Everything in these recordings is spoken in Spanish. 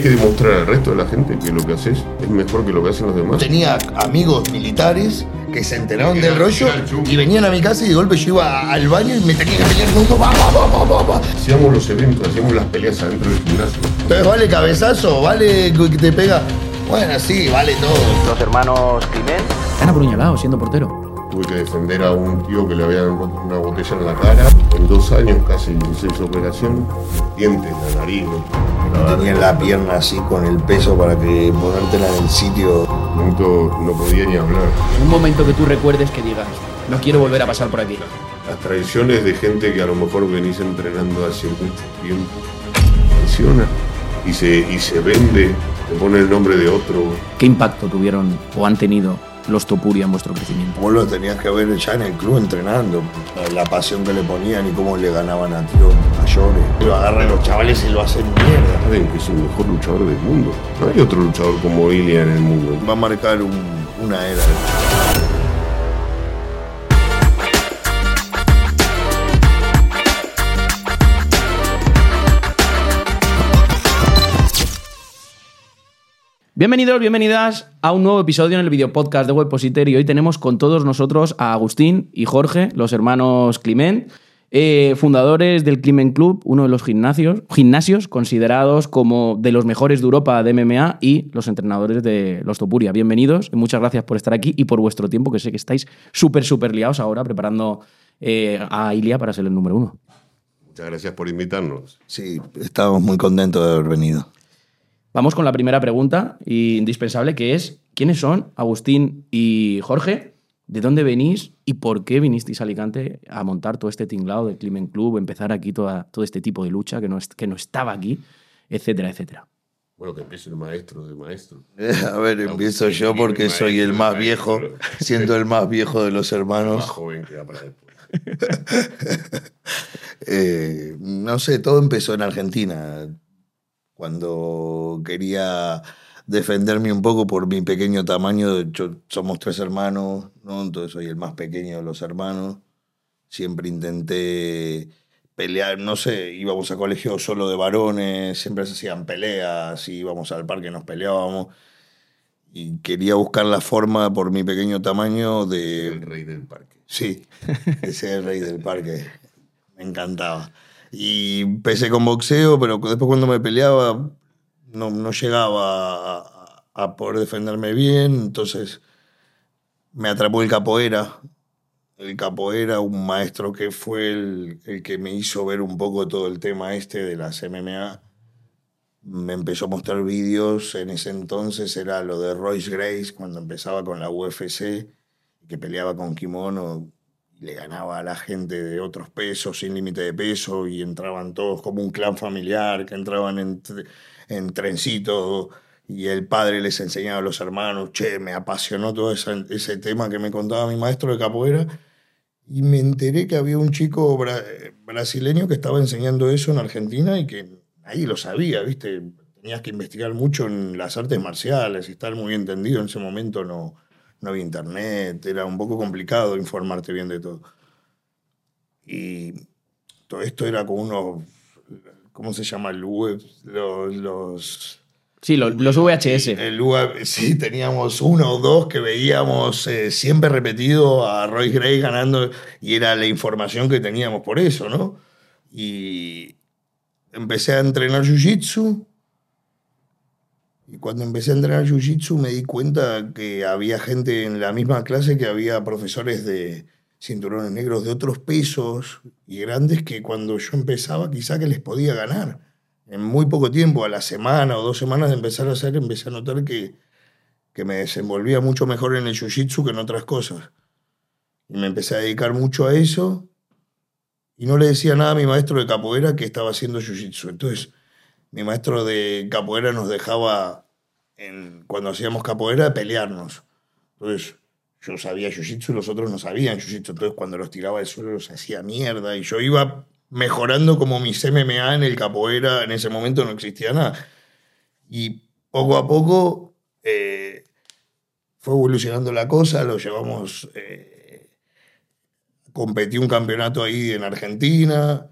tenés que demostrar al resto de la gente que lo que haces es mejor que lo que hacen los demás. Tenía amigos militares que se enteraron del rollo y venían a mi casa y de golpe yo iba al baño y me tenía que pelear con todo. Hacíamos los eventos, hacíamos las peleas adentro del gimnasio. Entonces, ¿vale cabezazo? ¿Vale que te pega? Bueno, sí, vale todo. Los hermanos Climent. Han apuñalado siendo portero. Tuve que defender a un tío que le habían encontrado una botella en la cara. En dos años casi hice esa operación. Dientes, la nariz. ¿no? Tenía la pierna así con el peso para que ponértela en el sitio. En un momento no podía ni hablar. Un momento que tú recuerdes que digas, no quiero volver a pasar por aquí. Las tradiciones de gente que a lo mejor venís entrenando hace mucho tiempo. Funciona y se, y se vende, te pone el nombre de otro. ¿Qué impacto tuvieron o han tenido los Topuria en vuestro crecimiento? Vos lo tenías que ver ya en el club entrenando. La pasión que le ponían y cómo le ganaban a tíos mayores. Lo agarran los chavales y lo hacen mierda. Saben que es el mejor luchador del mundo. No hay otro luchador como Ilia en el mundo. Va a marcar un- una era. Bienvenidos, bienvenidas a un nuevo episodio en el video podcast de Webpositor y hoy tenemos con todos nosotros a Agustín y Jorge, los hermanos Climent, eh, fundadores del Climent Club, uno de los gimnasios, gimnasios considerados como de los mejores de Europa de MMA y los entrenadores de los Topuria. Bienvenidos y muchas gracias por estar aquí y por vuestro tiempo, que sé que estáis súper, súper liados ahora preparando eh, a Ilia para ser el número uno. Muchas gracias por invitarnos. Sí, estábamos muy contentos de haber venido. Vamos con la primera pregunta y indispensable, que es, ¿quiénes son Agustín y Jorge? ¿De dónde venís y por qué vinisteis a Alicante a montar todo este tinglado del Climent Club, empezar aquí toda, todo este tipo de lucha que no, es- que no estaba aquí, etcétera, etcétera? Bueno, que empiece el maestro de maestro. A ver, empiezo yo porque soy el más viejo, siendo el más viejo de los Más hermanos. joven que para después. Eh, no sé, todo empezó en Argentina, cuando quería defenderme un poco por mi pequeño tamaño. Yo- somos tres hermanos, ¿no? entonces soy el más pequeño de los hermanos. Siempre intenté pelear, no sé, íbamos a colegio solo de varones, siempre se hacían peleas, íbamos al parque, nos peleábamos. Y quería buscar la forma, por mi pequeño tamaño, de, El rey del parque. Sí, ese es el rey del parque. Me encantaba. Y empecé con boxeo, pero después cuando me peleaba no, no llegaba a, poder defenderme bien, entonces me atrapó el capoeira. El capoeira, un maestro que fue el, el que me hizo ver un poco todo el tema este de las MMA. Me empezó a mostrar vídeos, en ese entonces era lo de Royce Grace, cuando empezaba con la UFC que peleaba con kimono le ganaba a la gente de otros pesos sin límite de peso y entraban todos como un clan familiar, que entraban en, en trencito y el padre les enseñaba a los hermanos, che, me apasionó todo ese tema que me contaba mi maestro de capoeira y me enteré que había un chico bra- brasileño que estaba enseñando eso en Argentina y que ahí lo sabía, ¿viste? Tenías que investigar mucho en las artes marciales y estar muy entendido. En ese momento no, no había internet, era un poco complicado informarte bien de todo. Y todo esto era con unos, ¿cómo se llama? El web, los, los Sí, lo- los VHS. el UAB, sí, teníamos uno o dos que veíamos eh, siempre repetido a Roy Gray ganando y era la información que teníamos por eso, ¿no? Y empecé a entrenar Jiu-Jitsu y cuando empecé a entrenar Jiu-Jitsu me di cuenta que había gente en la misma clase que había profesores de cinturones negros de otros pesos y grandes que cuando yo empezaba quizá que les podía ganar en muy poco tiempo, a la semana o dos semanas de empezar a hacer, empecé a notar que, que me desenvolvía mucho mejor en el jiu-jitsu que en otras cosas. Y me empecé a dedicar mucho a eso y no le decía nada a mi maestro de capoeira que estaba haciendo jiu-jitsu. Entonces, mi maestro de capoeira nos dejaba, cuando hacíamos capoeira, pelearnos. Entonces, yo sabía jiu-jitsu y los otros no sabían jiu-jitsu. Entonces, cuando los tiraba al suelo, los hacía mierda. Y yo iba mejorando como mis MMA en el capoeira. En ese momento no existía nada. Y poco a poco eh, fue evolucionando la cosa. Lo llevamos. eh, competí un campeonato ahí en Argentina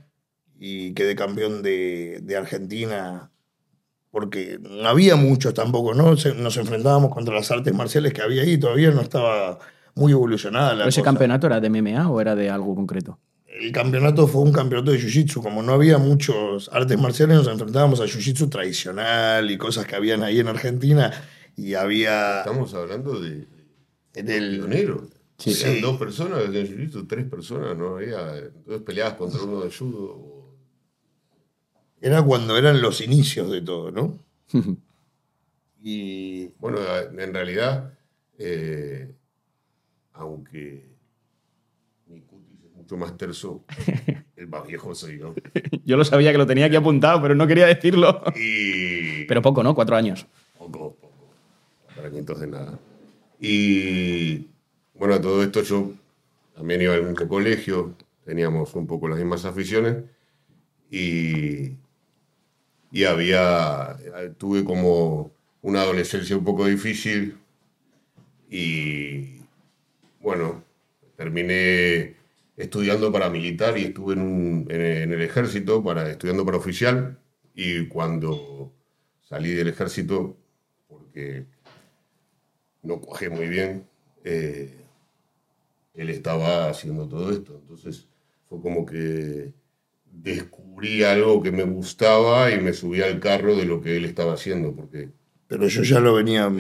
y quedé campeón de, de Argentina porque no había muchos tampoco, ¿no? Se- Nos enfrentábamos contra las artes marciales que había ahí, todavía no estaba muy evolucionada la ¿Pero ese cosa. campeonato era de MMA o era de algo concreto? El campeonato fue un campeonato de jiu-jitsu. Como no había muchos artes marciales, nos enfrentábamos a jiu-jitsu tradicional y cosas que habían ahí en Argentina. Y había. Estamos hablando de Del, pioneros. Sí. Sí. dos personas en jiu-jitsu, tres personas, no había. Entonces peleabas contra uno de judo. Era cuando eran los inicios de todo, ¿no? y. Bueno, en realidad, eh, aunque mi cutis es mucho más terso, el más viejo soy yo. Yo lo sabía que lo tenía aquí apuntado, pero no quería decirlo. Y. Pero poco, ¿no? Cuatro años. Poco, poco. Para que entonces nada. Y bueno, a todo esto yo también iba al mismo colegio, teníamos un poco las mismas aficiones y, y había, tuve como una adolescencia un poco difícil y bueno, terminé estudiando para militar y estuve en, un- en- el ejército para, estudiando para oficial y cuando salí del ejército, porque no cogé muy bien, eh, él estaba haciendo todo esto. Entonces fue como que descubrí algo que me gustaba y me subí al carro de lo que él estaba haciendo, porque Pero yo ya lo venía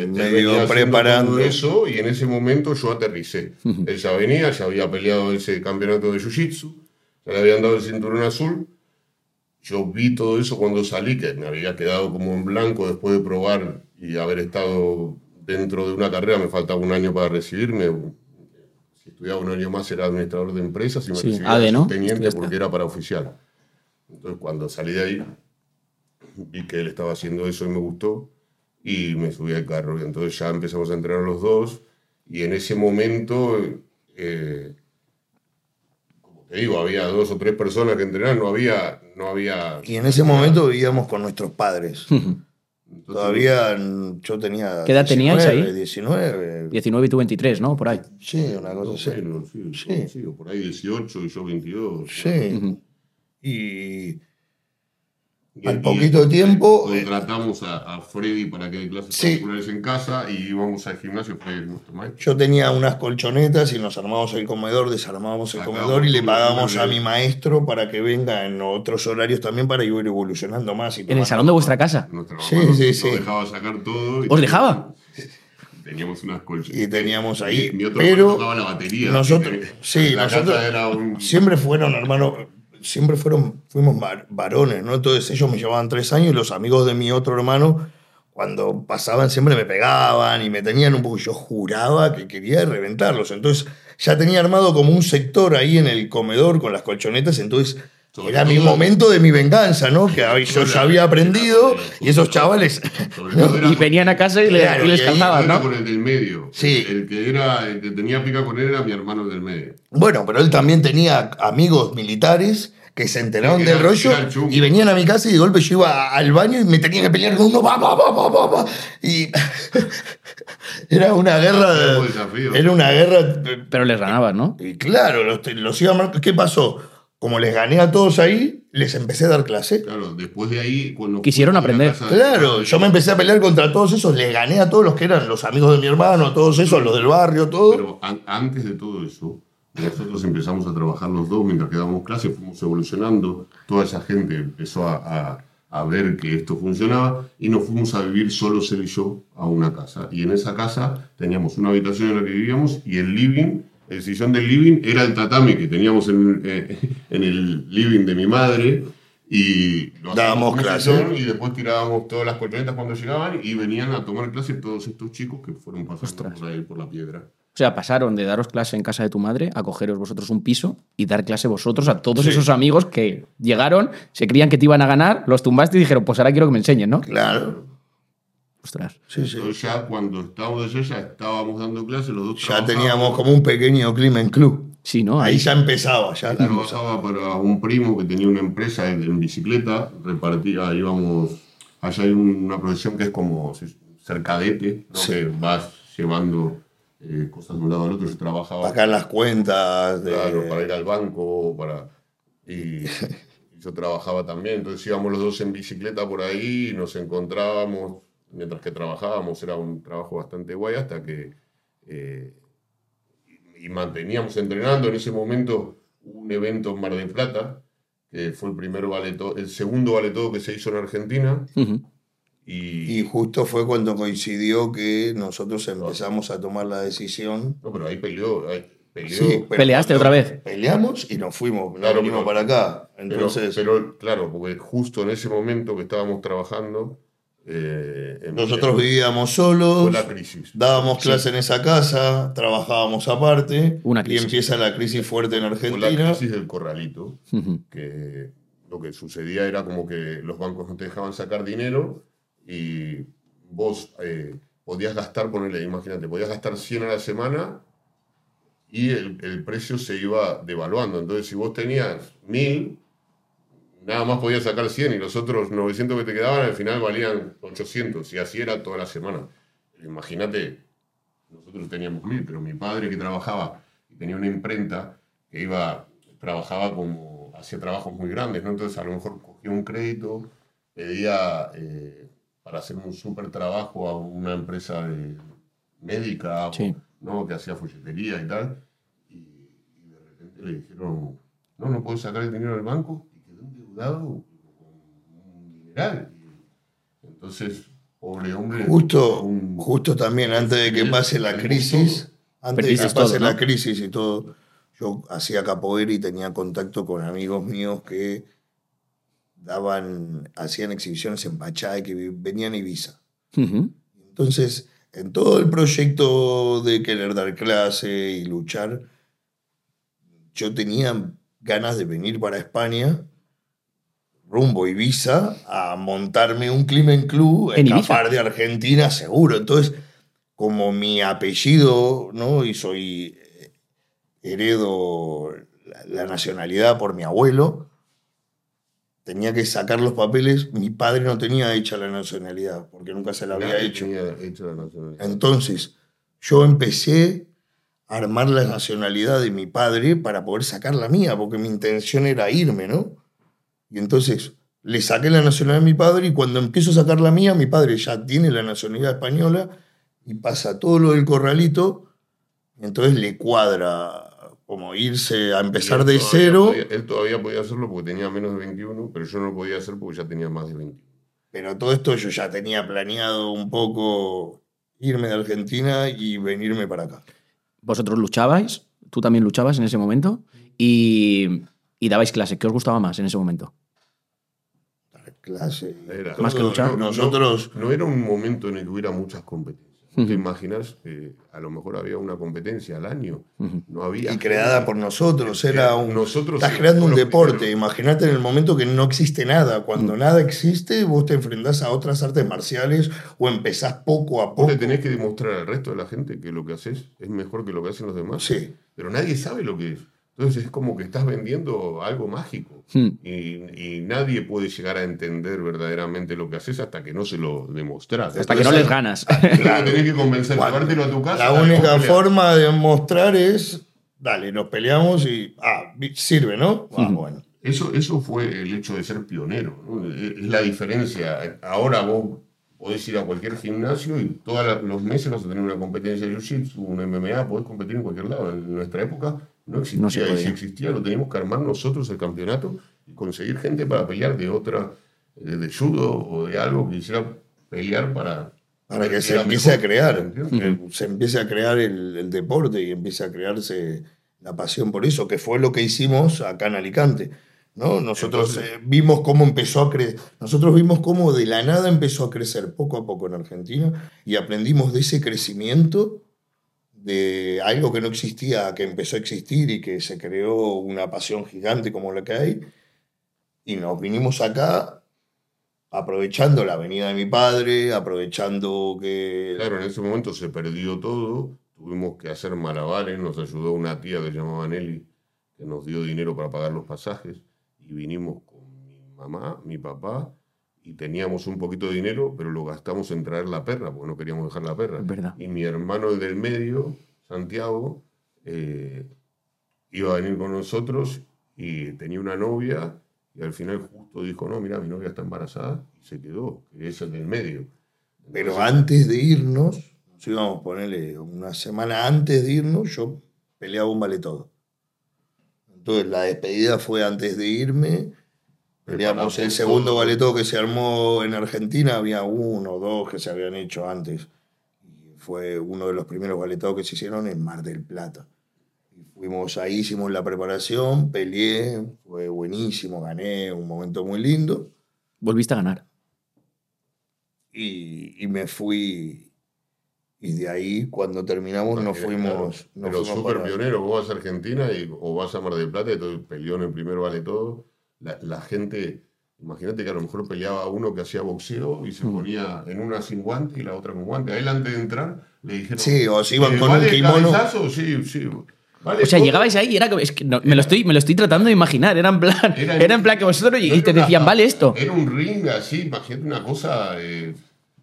preparando. todo eso y en ese momento yo aterricé. él ya venía, ya había peleado ese campeonato de Jiu-Jitsu, ya le habían dado el cinturón azul. Yo vi todo eso cuando salí, que me había quedado como en blanco después de probar y haber estado dentro de una carrera, me faltaba un año para recibirme. Estudiaba un año más era administrador de empresas y me Sí, recibía AD, de ¿no? teniente porque era para oficial. Entonces cuando salí de ahí, vi que él estaba haciendo eso y me gustó y me subí al carro. Y entonces ya empezamos a entrenar los dos y en ese momento, eh, como te digo, había dos o tres personas que entrenaban, no había... No había Y en ese momento vivíamos con nuestros padres. entonces, Todavía mm, yo tenía. ¿Qué edad teníais ahí? 19. 19 y tú 23, ¿no? Por ahí. Sí, una cosa así. sí, Sí. sí, por ahí 18 y yo 22. Sí. Y Y- al poquito tiempo, Contratamos a, a Freddy para que dé clases Sí. particulares en casa y íbamos al gimnasio, Freddy es nuestro maestro. yo tenía unas colchonetas y nos armábamos el comedor, desarmábamos el comedor y le todo, a mi maestro para que venga en otros horarios también para ir evolucionando más. Y En el salón de vuestra casa. Sí, nos- sí, nos sí. dejaba sacar todo. y- ¿Os dejaba? Teníamos unas colchas. Y teníamos ahí, Mi, mi otro pero tocaba la batería. nosotros- sí, la nosotros casa era un... Siempre fueron, hermano, siempre fueron, fuimos var- varones, ¿no? Entonces ellos me llevaban tres años y los amigos de mi otro hermano, cuando pasaban, siempre me pegaban y me tenían un poco. Yo juraba que quería reventarlos. Entonces ya tenía armado como un sector ahí en el comedor con las colchonetas. Entonces Sobre era mi todo- momento de mi venganza, ¿no? Que yo ya había aprendido y esos chavales. Era Y venían a casa y, le- Claro, y les era ¿no? con el del medio. Sí. El, el que era, el que tenía pica con él era mi hermano del medio. Bueno, pero él también tenía amigos militares que se enteraron Era- del rollo y venían a mi casa y de golpe yo iba al baño y me tenía que pelear con uno. Pa, pa, pa, pa, pa. Y era una guerra. Era un desafío. Era una guerra. Pero les ganabas, ¿no? Y claro, los, los iba a mar- ¿Qué pasó? Como les gané a todos ahí, les empecé a dar clase. Claro, después de ahí... Cuando Quisieron a aprender. casa Claro, yo me empecé a pelear contra todos esos, les gané a todos los que eran los amigos de mi hermano, todos esos, los del barrio, todo. Pero an- antes de todo eso, nosotros empezamos a trabajar los dos mientras que dábamos clases, fuimos evolucionando, toda esa gente empezó a, a- a ver que esto funcionaba y nos fuimos a vivir solos él y yo a una casa. Y en esa casa teníamos una habitación en la que vivíamos y el living, el sillón del living era el tatami que teníamos en, eh, en el living de mi madre. Y lo hacíamos Dábamos en un clase. sillón y después tirábamos todas las colchonetas cuando llegaban y venían a tomar clase todos estos chicos que fueron pasando por ahí por la piedra. O sea, pasaron de daros clase en casa de tu madre a cogeros vosotros un piso y dar clase vosotros a todos Sí. esos amigos que llegaron, se creían que te iban a ganar, los tumbaste y dijeron, pues ahora quiero que me enseñen, ¿no? Claro, Ostras. sí, sí. Entonces ya cuando estábamos de eso, ya estábamos dando clases, los dos Ya teníamos como un pequeño Climen Club. Sí, ¿no? Ahí Ahí ya empezaba, ya la. Trabajaba para un primo que tenía una empresa en, en bicicleta, repartía, íbamos, allá hay una profesión que es como ser cadete, ¿no? Sí. que vas llevando eh, cosas de un lado al otro, yo trabajaba Acá en las cuentas. De... claro, para ir al banco, para... Y, y yo trabajaba también, entonces íbamos los dos en bicicleta por ahí y nos encontrábamos mientras que trabajábamos, era un trabajo bastante guay hasta que... eh, y manteníamos entrenando. En ese momento un evento en Mar del Plata, que fue el primer valeto, el segundo valetodo que se hizo en Argentina. Ujú. Y, Y justo fue cuando coincidió que nosotros empezamos a tomar la decisión. no, pero ahí peleó, ahí peleó. Sí, pero Peleaste cuando otra vez. Peleamos y nos fuimos, no Claro, vinimos pero- para acá. Pero, Entonces, pero, claro, porque justo en ese momento que estábamos trabajando, eh, en- nosotros fue vivíamos solos, la crisis. dábamos clase en esa casa, trabajábamos aparte, Una y crisis. empieza la crisis fuerte en Fue la Argentina. crisis del corralito. Que lo que sucedía era como que los bancos no te dejaban sacar dinero y vos eh, podías gastar, ponele, imagínate, podías gastar 100 a la semana y el, el precio se iba devaluando. Entonces, si vos tenías 1000, nada más podías sacar 100 y los otros 900 que te quedaban al final valían 800 y así era toda la semana. Imagínate, nosotros teníamos 1000, pero mi padre que trabajaba y tenía una imprenta que iba, trabajaba como, hacía trabajos muy grandes, ¿no? Entonces a lo mejor cogía un crédito, pedía eh, para hacer un súper trabajo a una empresa de médica, Sí. ¿no? Que hacía folletería y tal, y, y de repente le dijeron, no, no puedes sacar el dinero del banco, y dineral. Y entonces, pobre hombre... Justo, un- justo también antes de que pase la crisis, antes de que pase todo, la ¿no? crisis y todo, yo hacía capoeira y tenía contacto con amigos míos que daban, hacían exhibiciones en Pachay, que vi- venían a Ibiza. Ujú. Entonces, en todo el proyecto de querer dar clase y luchar, yo tenía ganas de venir para España, rumbo Ibiza, a montarme un Climen Club, ¿En escapar de Argentina, seguro. Entonces, como mi apellido, ¿no? Y soy, eh, heredo la, la nacionalidad por mi abuelo, tenía que sacar los papeles. Mi padre no tenía hecha la nacionalidad, porque nunca se la había Nadie hecho. tenía hecho la nacionalidad. Entonces, yo empecé a armar la nacionalidad de mi padre para poder sacar la mía, porque mi intención era irme, ¿no? Y entonces le saqué la nacionalidad de mi padre y cuando empiezo a sacar la mía, mi padre ya tiene la nacionalidad española y pasa todo lo del corralito, y entonces le cuadra como irse a empezar de todavía cero, podía- él todavía podía hacerlo porque tenía menos de 21, pero yo no lo podía hacer porque ya tenía más de 21. pero todo esto yo ya tenía planeado un poco irme de Argentina y venirme para acá. Vosotros luchabais, tú también luchabas en ese momento y, y dabais clase. ¿Qué os gustaba más en ese momento? Dar clase. Era-. Más que luchar. No, no, Nosotros, No era un momento en el que hubiera muchas competencias. ¿Te imaginas que a lo mejor había una competencia al año? No había. y creada por nosotros, era un... Nosotros Estás creando un deporte. Imagínate en el momento que no existe nada. Cuando Mm. nada existe, vos te enfrentás a otras artes marciales o empezás poco a Vos poco. le tenés que demostrar al resto de la gente que lo que haces es mejor que lo que hacen los demás. Sí. Pero nadie sabe lo que es. Entonces es como que estás vendiendo algo mágico. Hmm. Y, y nadie puede llegar a entender verdaderamente lo que haces hasta que no se lo demostrás. Hasta que no Entonces, les ganas. Claro, tenés que convencer, llevártelo a tu casa. La única forma de mostrar es, dale, nos peleamos y, ah, sirve, ¿no? Ah, Ujú. bueno. Eso, eso fue el hecho de ser pionero. ¿no? Es la diferencia. Ahora vos podés ir a cualquier gimnasio y todos los meses vas a tener una competencia de jiu-jitsu, un MMA, podés competir en cualquier lado. En nuestra época no existía. No se y si podía. existía, lo teníamos que armar nosotros el campeonato y conseguir gente para pelear de otra, eh, de judo o de algo que quisiera pelear para. Para que se empiece a crear, se empiece a crear el, el deporte y empiece a crearse la pasión por eso, que fue lo que hicimos acá en Alicante. ¿no? Nosotros Entonces- eh, vimos cómo empezó a crecer, nosotros vimos cómo de la nada empezó a crecer poco a poco en Argentina y aprendimos de ese crecimiento de algo que no existía, que empezó a existir y que se creó una pasión gigante como la que hay. Y nos vinimos acá aprovechando la venida de mi padre, aprovechando que... Claro, en ese momento se perdió todo, tuvimos que hacer malabares, nos ayudó una tía que se llamaba Nelly, que nos dio dinero para pagar los pasajes, y vinimos con mi mamá, mi papá, y teníamos un poquito de dinero, pero lo gastamos en traer la perra, porque no queríamos dejar la perra. Verdad. Y mi hermano el del medio, Santiago, eh, iba a venir con nosotros y tenía una novia, y al final justo dijo, no, mira, mi novia está embarazada y se quedó, que es el del medio. Pero Entonces, antes de irnos, nos íbamos a ponerle una semana antes de irnos, yo peleaba un vale todo. Entonces la despedida fue antes de irme. Peleamos el segundo todo que se armó en Argentina, había uno o dos que se habían hecho antes. Y fue uno de los primeros vale todo que se hicieron en Mar del Plata. Y fuimos ahí, hicimos la preparación, peleé, fue buenísimo, gané, un momento muy lindo. Volviste a ganar. y, y me fui. Y de ahí, cuando terminamos, nos Claro, fuimos. nos Pero súper pionero, vos vas a Argentina y, o vas a Mar del Plata, entonces peleó en el primero vale todo. La, la gente, imagínate que a lo mejor peleaba uno que hacía boxeo y se Mm. ponía en una sin guante y la otra con guante. A él antes de entrar le dijeron. Sí, o se iban "Eh, con un ¿vale kimono". cabezazo? Sí, sí. ¿Vale O sea, todo?". llegabais ahí y era como. Es que no, me, lo estoy, me lo estoy tratando de imaginar. Era en plan, Era- era en plan que vosotros y, No te una- decían, vale esto. Era un ring así, imagínate una cosa. eh,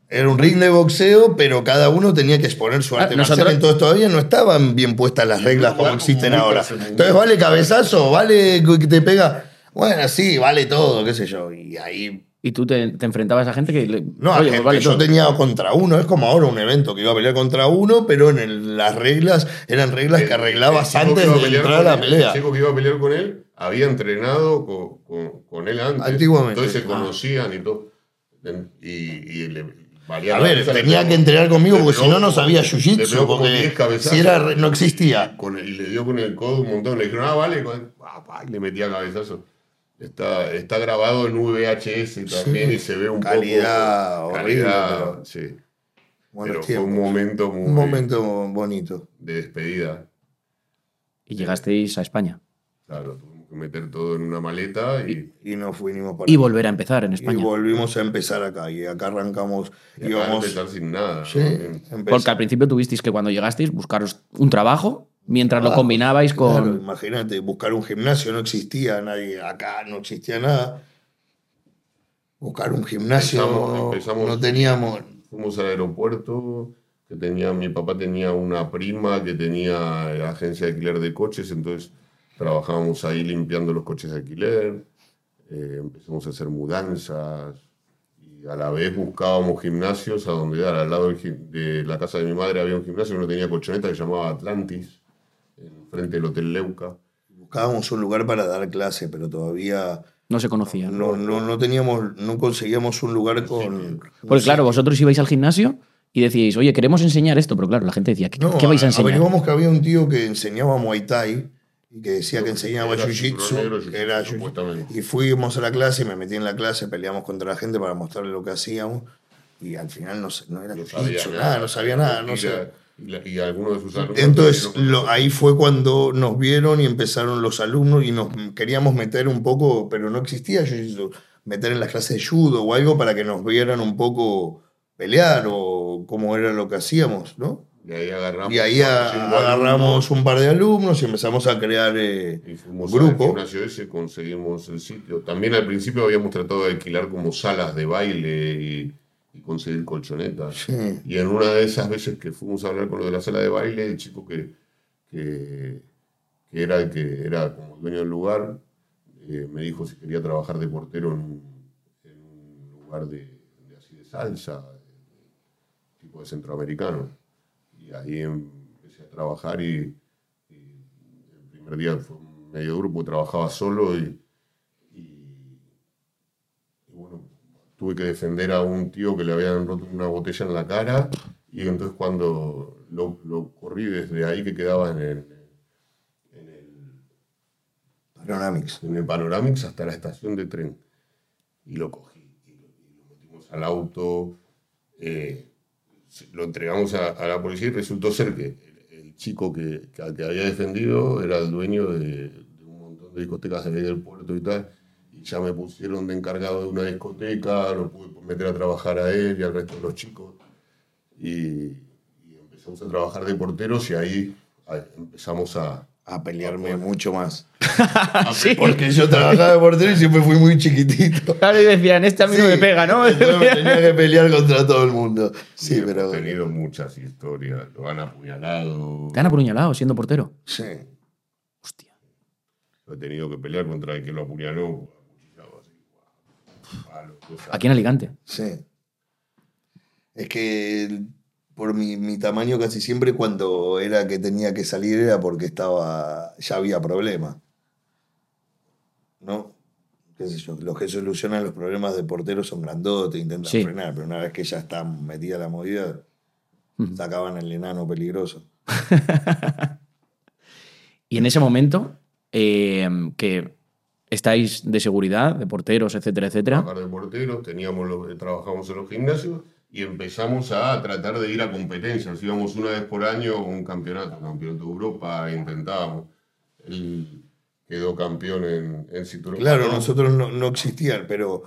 Era un ring de boxeo, pero cada uno tenía que exponer su Ah, arte nosotros- marcial. Entonces todavía no estaban bien puestas las reglas un como existen ahora. Entonces, vale cabezazo, vale que te pega. Bueno, sí, vale todo, qué sé yo. Y ahí Y tú te, te enfrentabas a gente que. le- No, a gente, vale yo todo. tenía contra uno, es como ahora un evento que iba a pelear contra uno, pero en el- las reglas eran reglas que el- arreglabas el chico antes que iba a de pelear entrar a con la él, pelea. El chico que iba a pelear con él había entrenado con, con- con él antes. Antiguamente. Entonces se Ah. conocían y todo. Y, y le valía A la ver, tenía que entrenar conmigo porque si no, no sabía jiu-jitsu, porque 10 cabezazos. si era, no existía. Con el- y le dio con el codo un montón. Le dijeron, ah, vale. con- pa, pa, y le metía cabezazo. Está, está grabado en VHS también Sí. y se ve un Calidad poco. horrible, calidad, pero- sí. Buenos pero fue un momento muy Un momento bonito. de despedida. Y llegasteis a España. Claro, tuvimos que meter todo en una maleta y, Y nos fuimos para Y volver a empezar en y España. volvimos a empezar acá. Y acá arrancamos. y íbamos. empezar sin nada. Sí, ¿no? Porque al principio tuvisteis que cuando llegasteis buscaros un trabajo mientras lo Ah, combinabais con. Claro, imagínate, buscar un gimnasio no existía, nadie acá no existía nada. Buscar un gimnasio Empezamos- empezamos- no teníamos. Fuimos al aeropuerto, que tenía, mi papá tenía una prima que tenía eh, agencia de alquiler de coches, entonces trabajábamos ahí limpiando los coches de alquiler, eh, empezamos a hacer mudanzas y a la vez buscábamos gimnasios a donde dar. Al lado de la casa de mi madre había un gimnasio que no tenía colchoneta que se llamaba Atlantis, en frente del Hotel Leuca. Buscábamos un lugar para dar clase, pero todavía No se conocía. no, no, no teníamos, no conseguíamos un lugar con. Porque claro, vosotros ibais al gimnasio y decíais, oye, queremos enseñar esto, pero claro, la gente decía, ¿qué, No, qué vais a enseñar? averiguamos que había un tío que enseñaba Muay Thai y que decía que enseñaba Jiu-Jitsu. que era jiu-. Y fuimos a la clase, me metí en la clase, peleamos contra la gente para mostrarle lo que hacíamos. Y al final no, no era jiu-jitsu, nada, nada, no sabía nada. No y, sé. Y, algunos de sus alumnos. Entonces, lo- ahí fue cuando nos vieron y empezaron los alumnos y nos queríamos meter un poco, pero no existía jiu-jitsu, meter en las clases de judo o algo para que nos vieran un poco pelear o cómo era lo que hacíamos, ¿no? Y ahí agarramos. Y ahí a- agarramos un par de alumnos y empezamos a crear eh, Y fuimos grupo. gimnasio ese, conseguimos el sitio. También al principio habíamos tratado de alquilar como salas de baile y, y conseguir colchonetas. Sí. Y en una de esas veces que fuimos a hablar con lo de la sala de baile, el chico que, que, que era el que era como dueño del lugar, eh, me dijo si quería trabajar de portero en un, en un lugar de, de así de salsa, de- tipo de centroamericano. Y ahí empecé a trabajar y, y el primer día fue medio grupo, trabajaba solo y- y bueno, tuve que defender a un tío que le habían roto una botella en la cara y entonces cuando lo, lo corrí desde ahí que quedaba en el, en el, Panoramix. en el Panoramix hasta la estación de tren y lo cogí y lo, y lo metimos al auto, eh, lo entregamos a, a la policía y resultó ser que el, el chico que, que, al que había defendido era el dueño de, de un montón de discotecas de ahí del puerto y tal. Ya me pusieron de encargado de una discoteca, lo pude meter a trabajar a él y al resto de los chicos. Y, y empezamos a trabajar de porteros y ahí empezamos a... A pelearme mucho más. Sí. Porque yo trabajaba de portero y siempre fui muy chiquitito. Claro, y decían, este a mí no Sí, me pega, ¿no? tenía que pelear contra todo el mundo. Sí, y pero. Hemos tenido muchas historias, lo han apuñalado. Te han apuñalado siendo portero. Sí. Hostia. He tenido que pelear contra el que lo apuñaló. Cosa. Aquí en Alicante. Sí. Es que por mi, mi tamaño casi siempre cuando era que tenía que salir era porque estaba ya había problema. ¿No? Qué sé yo, los que solucionan los problemas de porteros son grandotes, intentan Sí. frenar, pero una vez que ya está metida la movida, sacaban el enano peligroso. Y en ese momento, eh, que estáis de seguridad, de porteros, etcétera, etcétera. trabajar de porteros, teníamos los, trabajamos en los gimnasios y empezamos a tratar de ir a competencias. Íbamos una vez por año a un campeonato, campeonato de Europa, intentábamos. Él quedó campeón en, en cinturón. Claro, nosotros no, no existían, pero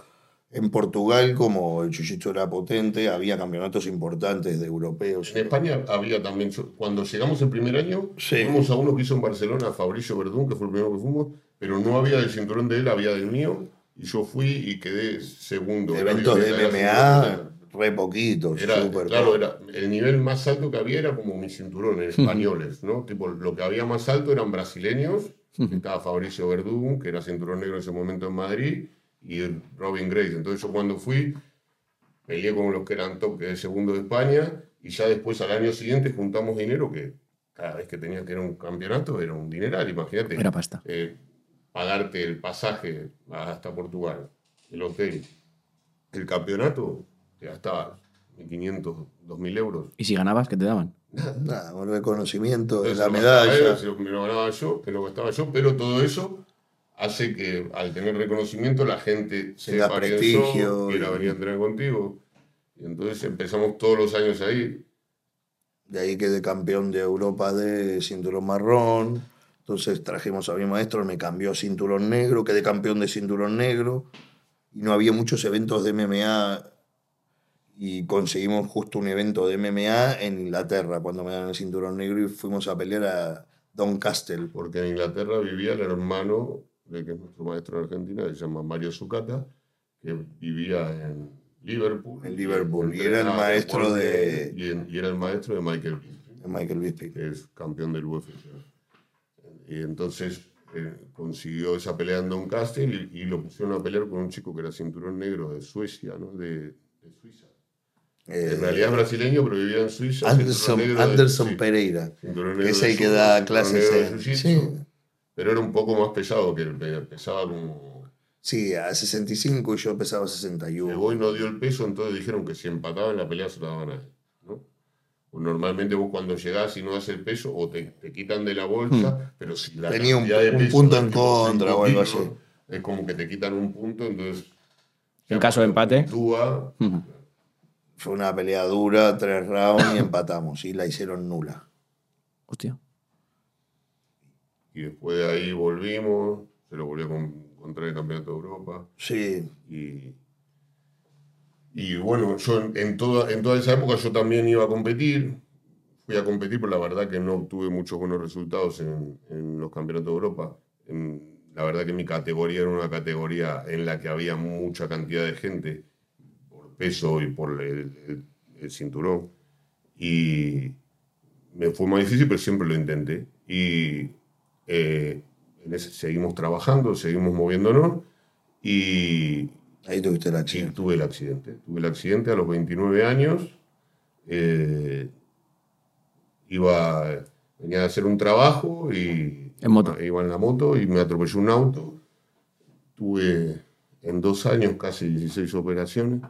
en Portugal, como el jiu-jitsu era potente, había campeonatos importantes de europeos. En España había también, cuando llegamos el primer año, Sí. fuimos a uno que hizo en Barcelona, Fabricio Verdún, que fue el primero que fuimos, pero no había del cinturón de él, había del mío, y yo fui y quedé segundo. Eventos de MMA, re poquitos, Era, súper claro, era, el nivel más alto que había era como mis cinturones españoles, ¿no? Tipo, lo que había más alto eran brasileños, estaba Fabricio Verdún, que era cinturón negro en ese momento en Madrid, y Robin Grace. Entonces yo cuando fui, peleé con los que eran top, que de segundo de España, y ya después al año siguiente juntamos dinero que cada vez que tenías que ir a un campeonato era un dineral, imagínate. Era pasta. eh, pagarte el pasaje hasta Portugal, el hotel, el campeonato, te gastaba 1.500, 2.000 euros. Y si ganabas, ¿qué te daban? Nada, un reconocimiento de la se medalla. él, se lo- me lo ganaba yo, me lo gastaba yo, pero todo eso hace que al tener reconocimiento la gente sepa quién prestigio quiera y- venir a entrenar contigo. Y entonces empezamos todos los años ahí. De ahí quedé campeón de Europa de cinturón marrón. Entonces trajimos a mi maestro, me cambió a cinturón negro, quedé campeón de cinturón negro. Y no había muchos eventos de MMA. Y conseguimos justo un evento de MMA en Inglaterra cuando me dan el cinturón negro y fuimos a pelear a Doncaster. porque en Inglaterra vivía el hermano de que es nuestro maestro en Argentina, que se llama Mario Zucata, que vivía en Liverpool. En Liverpool, y era el maestro de- Y, en- y era el maestro de Michael Bisping, de Michael Bisping. que es campeón del UFC. Y entonces eh, consiguió esa pelea en Doncaster y, y lo pusieron a pelear con un chico que era cinturón negro de Suecia, ¿no? De, de Suiza. Eh, en realidad es brasileño, pero vivía en Suiza. Anderson, de- Anderson sí. Pereira. Negro es de el que judo, da clases de sí. Pero era un poco más pesado que pesaba como... Sí, a 65 y yo pesaba El 61. boy no dio el peso, entonces dijeron que si empataban la pelea se la daban a él. Normalmente vos cuando llegás y no das el peso, o te, te quitan de la bolsa, pero si la Hmm. Tenía un- cantidad de un peso punto en contra o algo así. Es como que te quitan un punto, entonces... En caso de empate. Puntúa, Ujú. Fue una pelea dura, tres rounds y empatamos. Y la hicieron nula. Hostia. y después de ahí volvimos, se lo volvió a con- encontrar en el Campeonato de Europa. Sí, Y, y bueno, yo en, toda, en toda esa época yo también iba a competir. Fui a competir, pero la verdad que no obtuve muchos buenos resultados en, en los campeonatos de Europa. La verdad que mi categoría era una categoría en la que había mucha cantidad de gente por peso y por el, el- cinturón. Y me fue más difícil, pero siempre lo intenté. Y eh, seguimos trabajando, seguimos moviéndonos. Y, ahí tuviste la y chica. tuve el accidente. Tuve el accidente a los 29 años. eh, iba, venía a hacer un trabajo y En moto. iba en la moto y me atropelló un auto. Tuve en dos años casi 16 operaciones.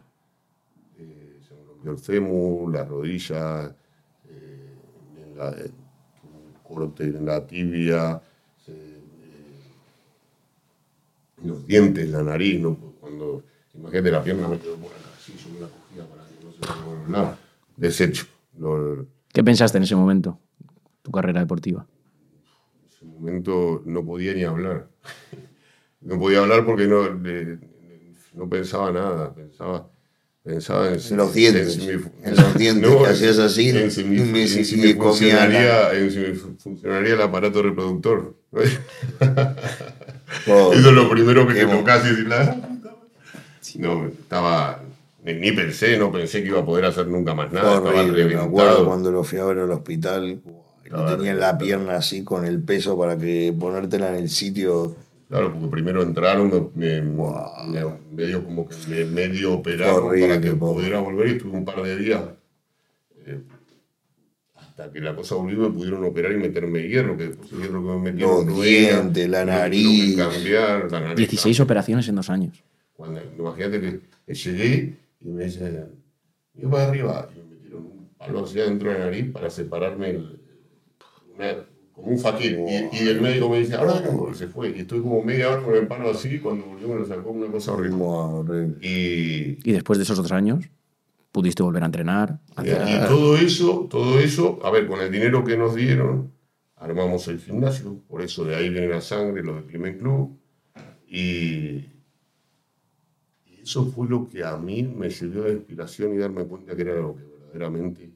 Eh, se me rompió el fémur, la rodilla, eh, en la- eh, un corte en la tibia, se- los dientes, la nariz, ¿no? Cuando, imagínate, la pierna me quedó por acá, así, yo me la cogía para que no se me mueva nada. Desecho. Lo- ¿Qué pensaste en ese momento? Tu carrera deportiva. en ese momento no podía ni hablar. No podía hablar porque no, de- no pensaba nada, pensaba, pensaba en, En los dientes, si mi- en los dientes, que hacías así, en si, me- en si funcionaría, en si me funcionaría el aparato reproductor. Eso es lo primero que te tocas y decís, "La- No, estaba. Ni, pensé, no pensé que iba a poder hacer nunca más nada. estaba Horrible, me acuerdo reventado. cuando lo fui a ver al hospital. Estaba tenían la pierna así con el peso para que ponértela en el sitio. Claro, porque primero entraron, me, me- me- medio como que me medio operaron Horrible, para que pobre. pudiera volver y estuve un par de días. eh, hasta que la cosa volvió me pudieron operar y meterme hierro, que después el hierro que me metieron Los no era, dientes, la nariz. que cambiar, la nariz 16 operaciones en dos años. Cuando, imagínate que llegué y me dicen, yo para arriba, y me metieron un palo hacia adentro de la nariz para separarme el, una- como un faquir. Y, y el médico me dice, ahora no, se fue. Y estoy como media hora con el palo así, cuando volvió me lo sacó una cosa horrible. Y, Y después de esos otros años, pudiste volver a entrenar. a y- y todo eso, todo eso, a ver, con el dinero que nos dieron, armamos el gimnasio, por eso de ahí viene la sangre, lo del Climen Club. Y eso fue lo que a mí me sirvió de inspiración y darme cuenta que era lo que verdaderamente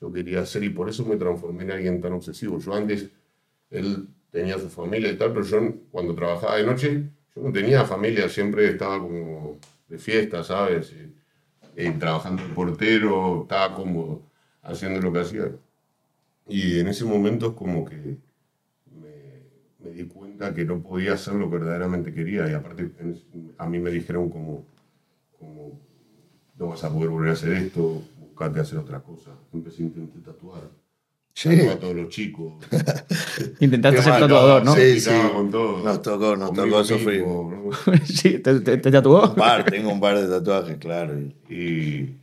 yo quería hacer y por eso me transformé en alguien tan obsesivo. Yo antes, él tenía su familia y tal, pero yo cuando trabajaba de noche, yo no tenía familia, siempre estaba como de fiesta, ¿sabes? Y- y trabajando de portero, estaba cómodo haciendo lo que hacía. Y en ese momento es como que me, di cuenta que no podía hacer lo que verdaderamente quería. Y aparte, a mí me dijeron como, como no vas a poder volver a hacer esto, buscate hacer otra cosa. Empecé a intentar tatuar. Sí. Tatuar a todos los chicos. Intentaste ser tatuador, ¿no? Sí, sí. con todo. Nos tocó, nos Conmigo tocó sufrir. ¿no? sí, te, te- te tatuó. Un par, tengo un par de tatuajes, claro. y- Y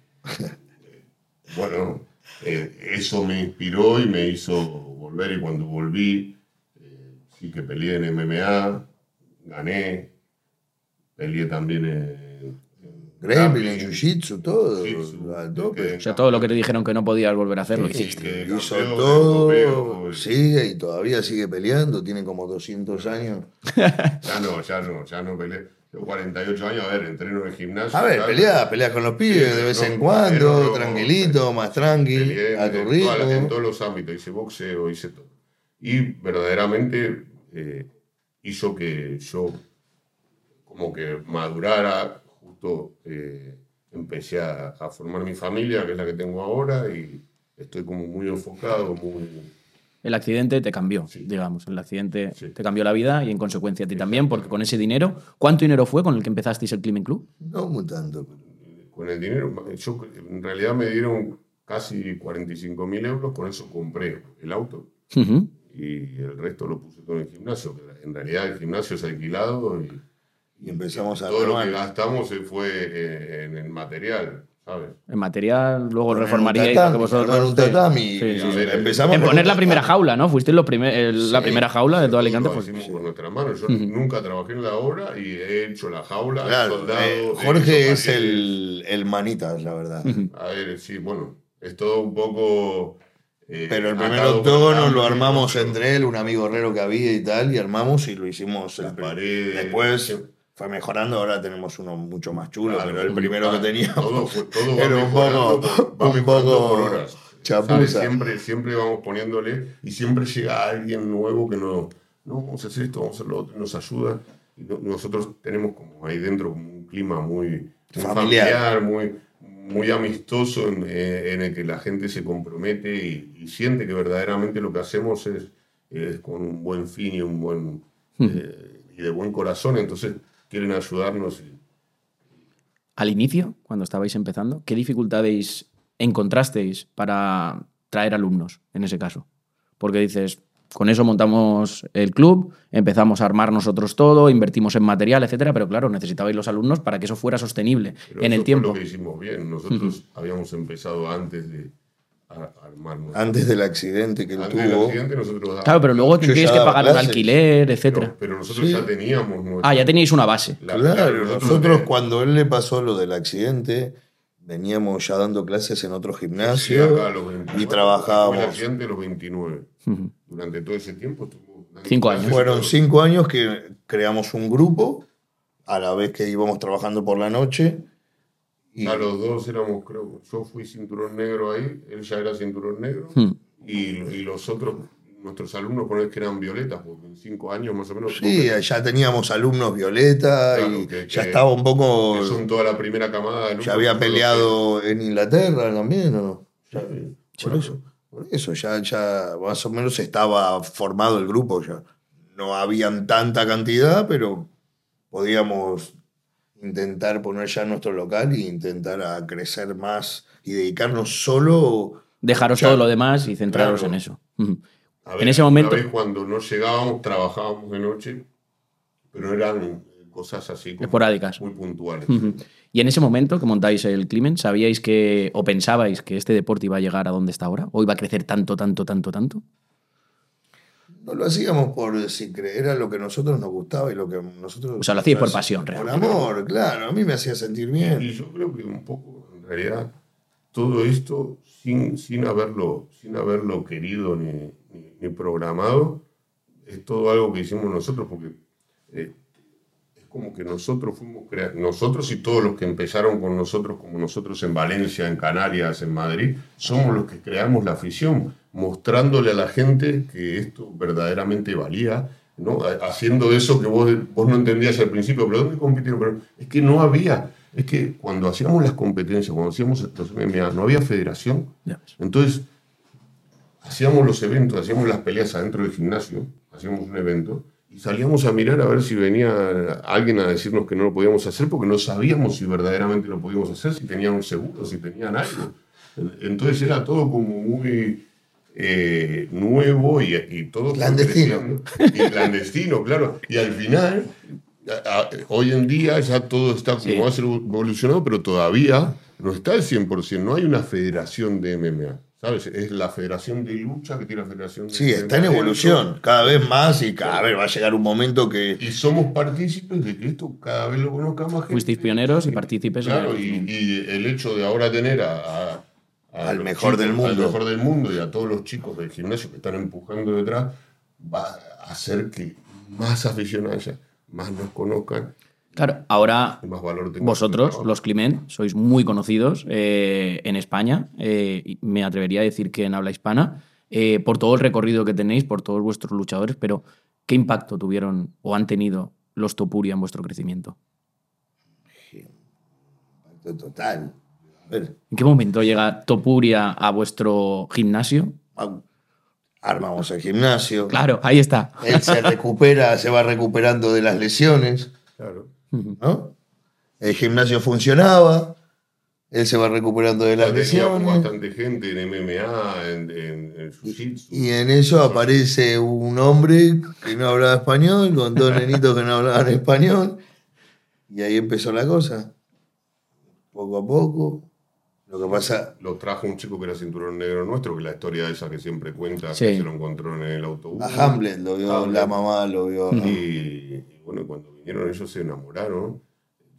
bueno, eh, eso me inspiró y me hizo volver. Y cuando volví, eh, sí que peleé en MMA, gané, peleé también en. En jiu-jitsu, todo. Al que- tope. O sea, todo lo que te dijeron que no podías volver a hacer, lo Sí, hiciste. Hizo todo, europeo, sigue y todavía sigue peleando, tiene como 200 años. Ya no, ya no, ya no peleé. Tengo 48 años, a ver, entreno en el gimnasio. A ver, tal. pelea, pelea con los pibes de vez no, en cuando, no, tranquilito, más tranqui, Peleé a tu en, las- en ritmo. todos los ámbitos, hice boxeo, hice todo. Y verdaderamente eh, hizo que yo como que madurara, justo eh, empecé a, a formar mi familia, que es la que tengo ahora, y estoy como muy enfocado, muy... El accidente te cambió, Sí. digamos. El accidente Sí. te cambió la vida y en consecuencia a ti también, porque con ese dinero, ¿cuánto dinero fue con el que empezasteis el Climen Club? No muy tanto. Con el dinero, yo en realidad me dieron casi 45 mil euros, con eso compré el auto. Ujú. y el resto lo puse todo en el gimnasio. que En realidad el gimnasio es alquilado y, Y empezamos a todo lo que gastamos se fue eh, en el material, ¿sabes? En material, luego reformaríais vosotros. tatami. Sí, sí, sí. Empezamos En poner la primera jaula, ¿no? Fuiste lo primer- el- la primera jaula de todo Alicante. lo Pues, hicimos con nuestras manos. Yo nunca trabajé en la obra y he hecho la jaula, Claro, soldado, eh, Jorge es el, el manitas, la verdad. A ver, sí, bueno, es todo un poco... eh, Pero el primer octógono lo armamos entre él, un amigo herrero que había y tal, y armamos y lo hicimos. Las paredes. Después fue mejorando, ahora tenemos uno mucho más chulo, Claro, pero el primero que teníamos todo fue- todo va era un poco, va un poco por horas. chapuza. Siempre, siempre vamos poniéndole y siempre llega alguien nuevo que no, no, vamos a hacer esto, vamos a hacer lo otro, nos ayuda. Y no- nosotros tenemos como ahí dentro como un clima muy, Familiar. familiar, muy, muy amistoso en, eh, en el que la gente se compromete y, y siente que verdaderamente lo que hacemos es, es con un buen fin y un buen eh, y de buen corazón, entonces quieren ayudarnos. y- Al inicio, cuando estabais empezando, ¿qué dificultades encontrasteis para traer alumnos en ese caso? Porque dices, con eso montamos el club, empezamos a armar nosotros todo, invertimos en material, etcétera, pero claro, necesitabais los alumnos para que eso fuera sostenible Pero en eso el fue tiempo. lo que hicimos bien. Nosotros habíamos empezado antes de a- armarnos. Antes del accidente que él Antes del tuvo. accidente nosotros dábamos- Claro, pero luego Yo tienes ya que daba pagar un clases. alquiler, etcétera. pero, pero nosotros Sí. ya teníamos nuestra- Ah, ya teníais una base. la- Claro, nosotros nosotros de- cuando él le pasó lo del accidente, veníamos ya dando clases en otro llegué gimnasio acá a los 29, y trabajábamos. tuve el accidente a los 29. Ujú. Durante todo ese tiempo dando Cinco clases años. Fueron cinco años que creamos un grupo a la vez que íbamos trabajando por la noche. Y A los dos éramos, creo, yo fui cinturón negro ahí, él ya era cinturón negro, Hmm. y, y los otros, nuestros alumnos, poner que eran violetas, porque en cinco años más o menos. sí, ya teníamos alumnos violeta Claro, y que- ya que- estaba un poco. son toda la primera camada de alumnos. Ya había peleado en Inglaterra también, ¿o no? Por eso, por eso ya, ya más o menos estaba formado el grupo ya. no habían tanta cantidad, pero podíamos intentar poner ya nuestro local e intentar a crecer más y dedicarnos solo. Dejaros Ya. todo lo demás y centraros Claro. en eso. A En ese una momento- vez cuando no llegábamos, trabajábamos de noche, pero eran cosas así como Esporádicas. muy puntuales. Y en ese momento que montáis el Climent, ¿sabíais que o pensabais que este deporte iba a llegar a donde está ahora? ¿O iba a crecer tanto, tanto, tanto, tanto? No lo hacíamos por si creer era lo que a nosotros nos gustaba y lo que nosotros. O sea, lo hacíais por pasión, Por realmente. amor, claro. A mí me hacía sentir bien. Y yo creo que un poco, en realidad, todo esto sin, sin, haberlo, sin haberlo querido ni, ni- ni programado, es todo algo que hicimos nosotros, porque eh, es como que nosotros fuimos crea- nosotros y todos los que empezaron con nosotros, como nosotros en Valencia, en Canarias, en Madrid, somos los que creamos la afición, mostrándole a la gente que esto verdaderamente valía. ¿no? Ha- Haciendo eso que vos, vos no entendías al principio, pero ¿dónde compitieron? Pero es que no había, es que cuando hacíamos las competencias, cuando hacíamos los MMA, no había federación. Entonces, hacíamos los eventos, hacíamos las peleas adentro del gimnasio, hacíamos un evento y salíamos a mirar a ver si venía alguien a decirnos que no lo podíamos hacer porque no sabíamos si verdaderamente lo podíamos hacer, si tenían un seguro, si tenían algo. Entonces era todo como muy eh, nuevo y, y todo Clandestino. Y clandestino, claro. Y al final, a- a- hoy en día ya todo está como Sí. va a ser evolucionado, pero todavía no está al 100%. No hay una federación de MMA. ¿Sabes? Es la federación de lucha que tiene la federación de Sí, está en evolución. Cada vez más y cada vez va a llegar un momento que. Y somos partícipes de que esto cada vez lo conozca más gente. Fuisteis pioneros y partícipes Claro, y, y el hecho de ahora tener a Al mejor del Al mundo. mejor del mundo y a todos los chicos del gimnasio que están empujando detrás, va a hacer que más aficionados, más nos conozcan Claro, ahora más valor vosotros, los Climent, sois muy conocidos eh, en España. eh, me atrevería a decir que en habla hispana, eh, por todo el recorrido que tenéis, por todos vuestros luchadores, pero ¿qué impacto tuvieron o han tenido los Topuria en vuestro crecimiento? Total. ¿En qué momento llega Topuria a vuestro gimnasio? armamos el gimnasio. Claro, ahí está. Él se recupera, se va recuperando de las lesiones. Claro. ¿no? El gimnasio funcionaba. Él se va recuperando de las Ya teníamos lesiones. bastante gente en MMA, en, en, en Jiu-Jitsu. Y en eso aparece un hombre que no hablaba español, con dos nenitos que no hablaban español. Y ahí empezó la cosa. Poco a poco. Lo que pasa, Lo trajo un chico que era cinturón negro nuestro, que la historia esa que siempre cuenta, Sí. que se lo encontró en el autobús. a Hamlet lo vio, Hamlet. la mamá lo vio. ¿no? Y, y bueno, cuando vinieron ellos se enamoraron.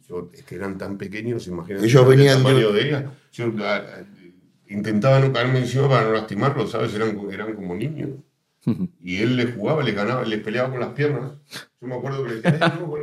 Yo, es que eran tan pequeños, imagínate. Ellos el venían de- tamaño de ella. Yo, ah, ah, intentaba no caerme encima para no lastimarlos, ¿sabes? Eran, eran como niños. Y él le jugaba, le ganaba, le peleaba con las piernas. Yo me acuerdo que le decía, "Ay, no,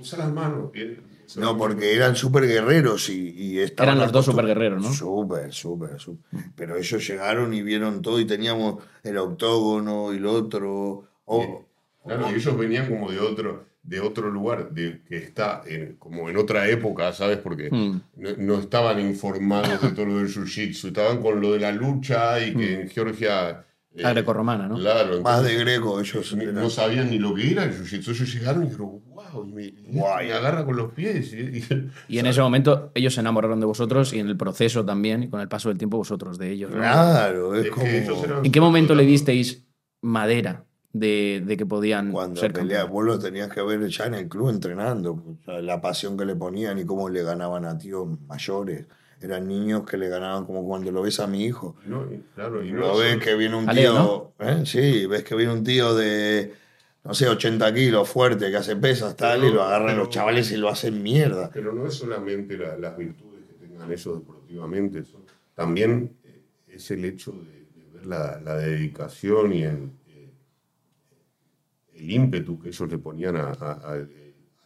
usa las manos. Y él- No, porque eran súper guerreros y, y estaban Eran los dos acostum- superguerreros, ¿no? Súper, súper, súper. Pero ellos llegaron y vieron todo y teníamos el octógono y el otro. Oh, Claro, y ellos venían como de otro, de otro lugar, de, que está en- como en otra época, ¿sabes? Porque Mm. no, no estaban informados de todo lo del jiu-jitsu, estaban con lo de la lucha y que en Georgia... eh, La grecorromana, ¿no? Claro, más de greco ellos. no sabían ni lo que era el jiu-jitsu. Ellos llegaron y dijeron, wow, y me, y Guay. me agarra con los pies. Y, y- Y en ese momento ellos se enamoraron de vosotros y en el proceso también, y con el paso del tiempo vosotros de ellos. ¿no? Claro, es es como ¿En qué momento le disteis madera de, de que podían cuando ser campeones? Vos lo tenías que ver ya en el club entrenando. o sea, la pasión que le ponían y cómo le ganaban a tíos mayores. Eran niños que le ganaban como cuando lo ves a mi hijo. No, y claro, y no Lo ves que viene un tío. ¿eh? Sí, ves que viene un tío de, no sé, 80 kilos, fuerte, que hace pesas, tal, y lo agarran Pero- los chavales y lo hacen mierda. Pero no es solamente la- las virtudes que tengan ellos deportivamente, eso- también eh, es el hecho de, de ver la, la dedicación y el, eh, el ímpetu que ellos le ponían a, a- a-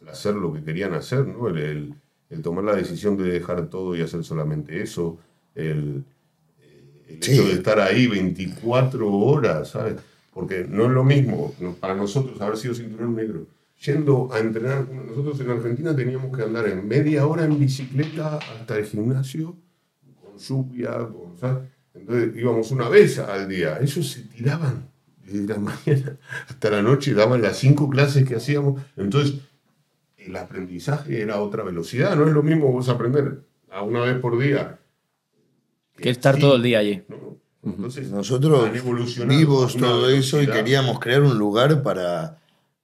al hacer lo que querían hacer, ¿no? El, el- el tomar la decisión de dejar todo y hacer solamente eso, el, eh, Sí. hecho de estar ahí 24 horas, ¿sabes? Porque no es lo mismo para nosotros haber sido cinturón negro. Yendo a entrenar, nosotros en Argentina teníamos que andar en media hora en bicicleta hasta el gimnasio, con lluvia, con, ¿sabes? Entonces íbamos una vez al día. Ellos se tiraban desde la mañana hasta la noche, daban las cinco clases que hacíamos. Entonces, el aprendizaje era otra velocidad. No es lo mismo vos aprender a una vez por día. Que estar sí, todo el día allí. ¿no? Entonces, Nosotros una todo eso y queríamos crear un lugar para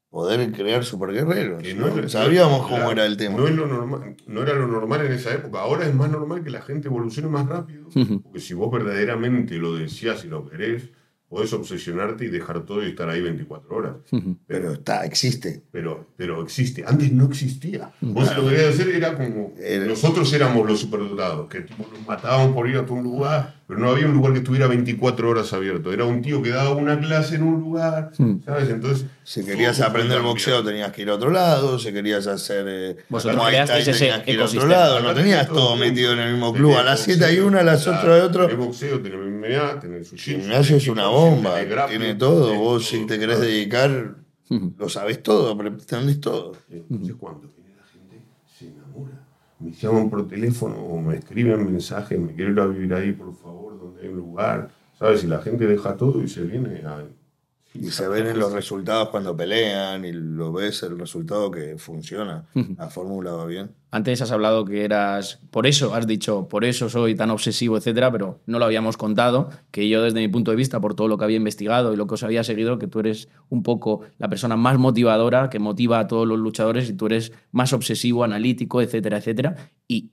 poder crear superguerreros. que ¿no? no es- Sabíamos no- cómo la- era el tema. No, es lo normal, no era lo normal en esa época. Ahora es más normal que la gente evolucione más rápido. Porque si vos verdaderamente lo deseas y lo querés, podés obsesionarte y dejar todo y estar ahí 24 horas. Pero está, existe. Pero, pero existe. Antes no existía. Vos lo que querías hacer era como. Era- Nosotros éramos los superdotados, que tipo, nos matábamos por ir a un lugar, pero no había un lugar que estuviera 24 horas abierto. Era un tío que daba una clase en un lugar, ¿sabes? Entonces. Si querías aprender boxeo tenías que ir a otro lado, si querías hacer eh, Vosotros Muay creasteis Thai ese tenías que ir a otro lado, no tenías todo metido en el mismo club. A las 7 hay una, a las Claro, 8 hay otro. Tenés boxeo, tenés MMA, tenés sushi. El gimnasio es una bomba, tiene todo. Vos si te querés dedicar, lo sabés todo, pretendés todo. Entonces cuando viene la gente se enamora. Me llaman por teléfono o me escriben mensajes, me quiero ir a vivir ahí, por favor, donde hay un lugar. ¿Sabes? Y la gente deja todo y se viene a... Y se ven en los resultados cuando pelean y lo ves el resultado que funciona. La fórmula va bien. Antes has hablado que eras, por eso has dicho, por eso soy tan obsesivo, etcétera, pero no lo habíamos contado, que yo desde mi punto de vista, por todo lo que había investigado y lo que os había seguido, que tú eres un poco la persona más motivadora, que motiva a todos los luchadores y tú eres más obsesivo, analítico, etcétera, etcétera. Y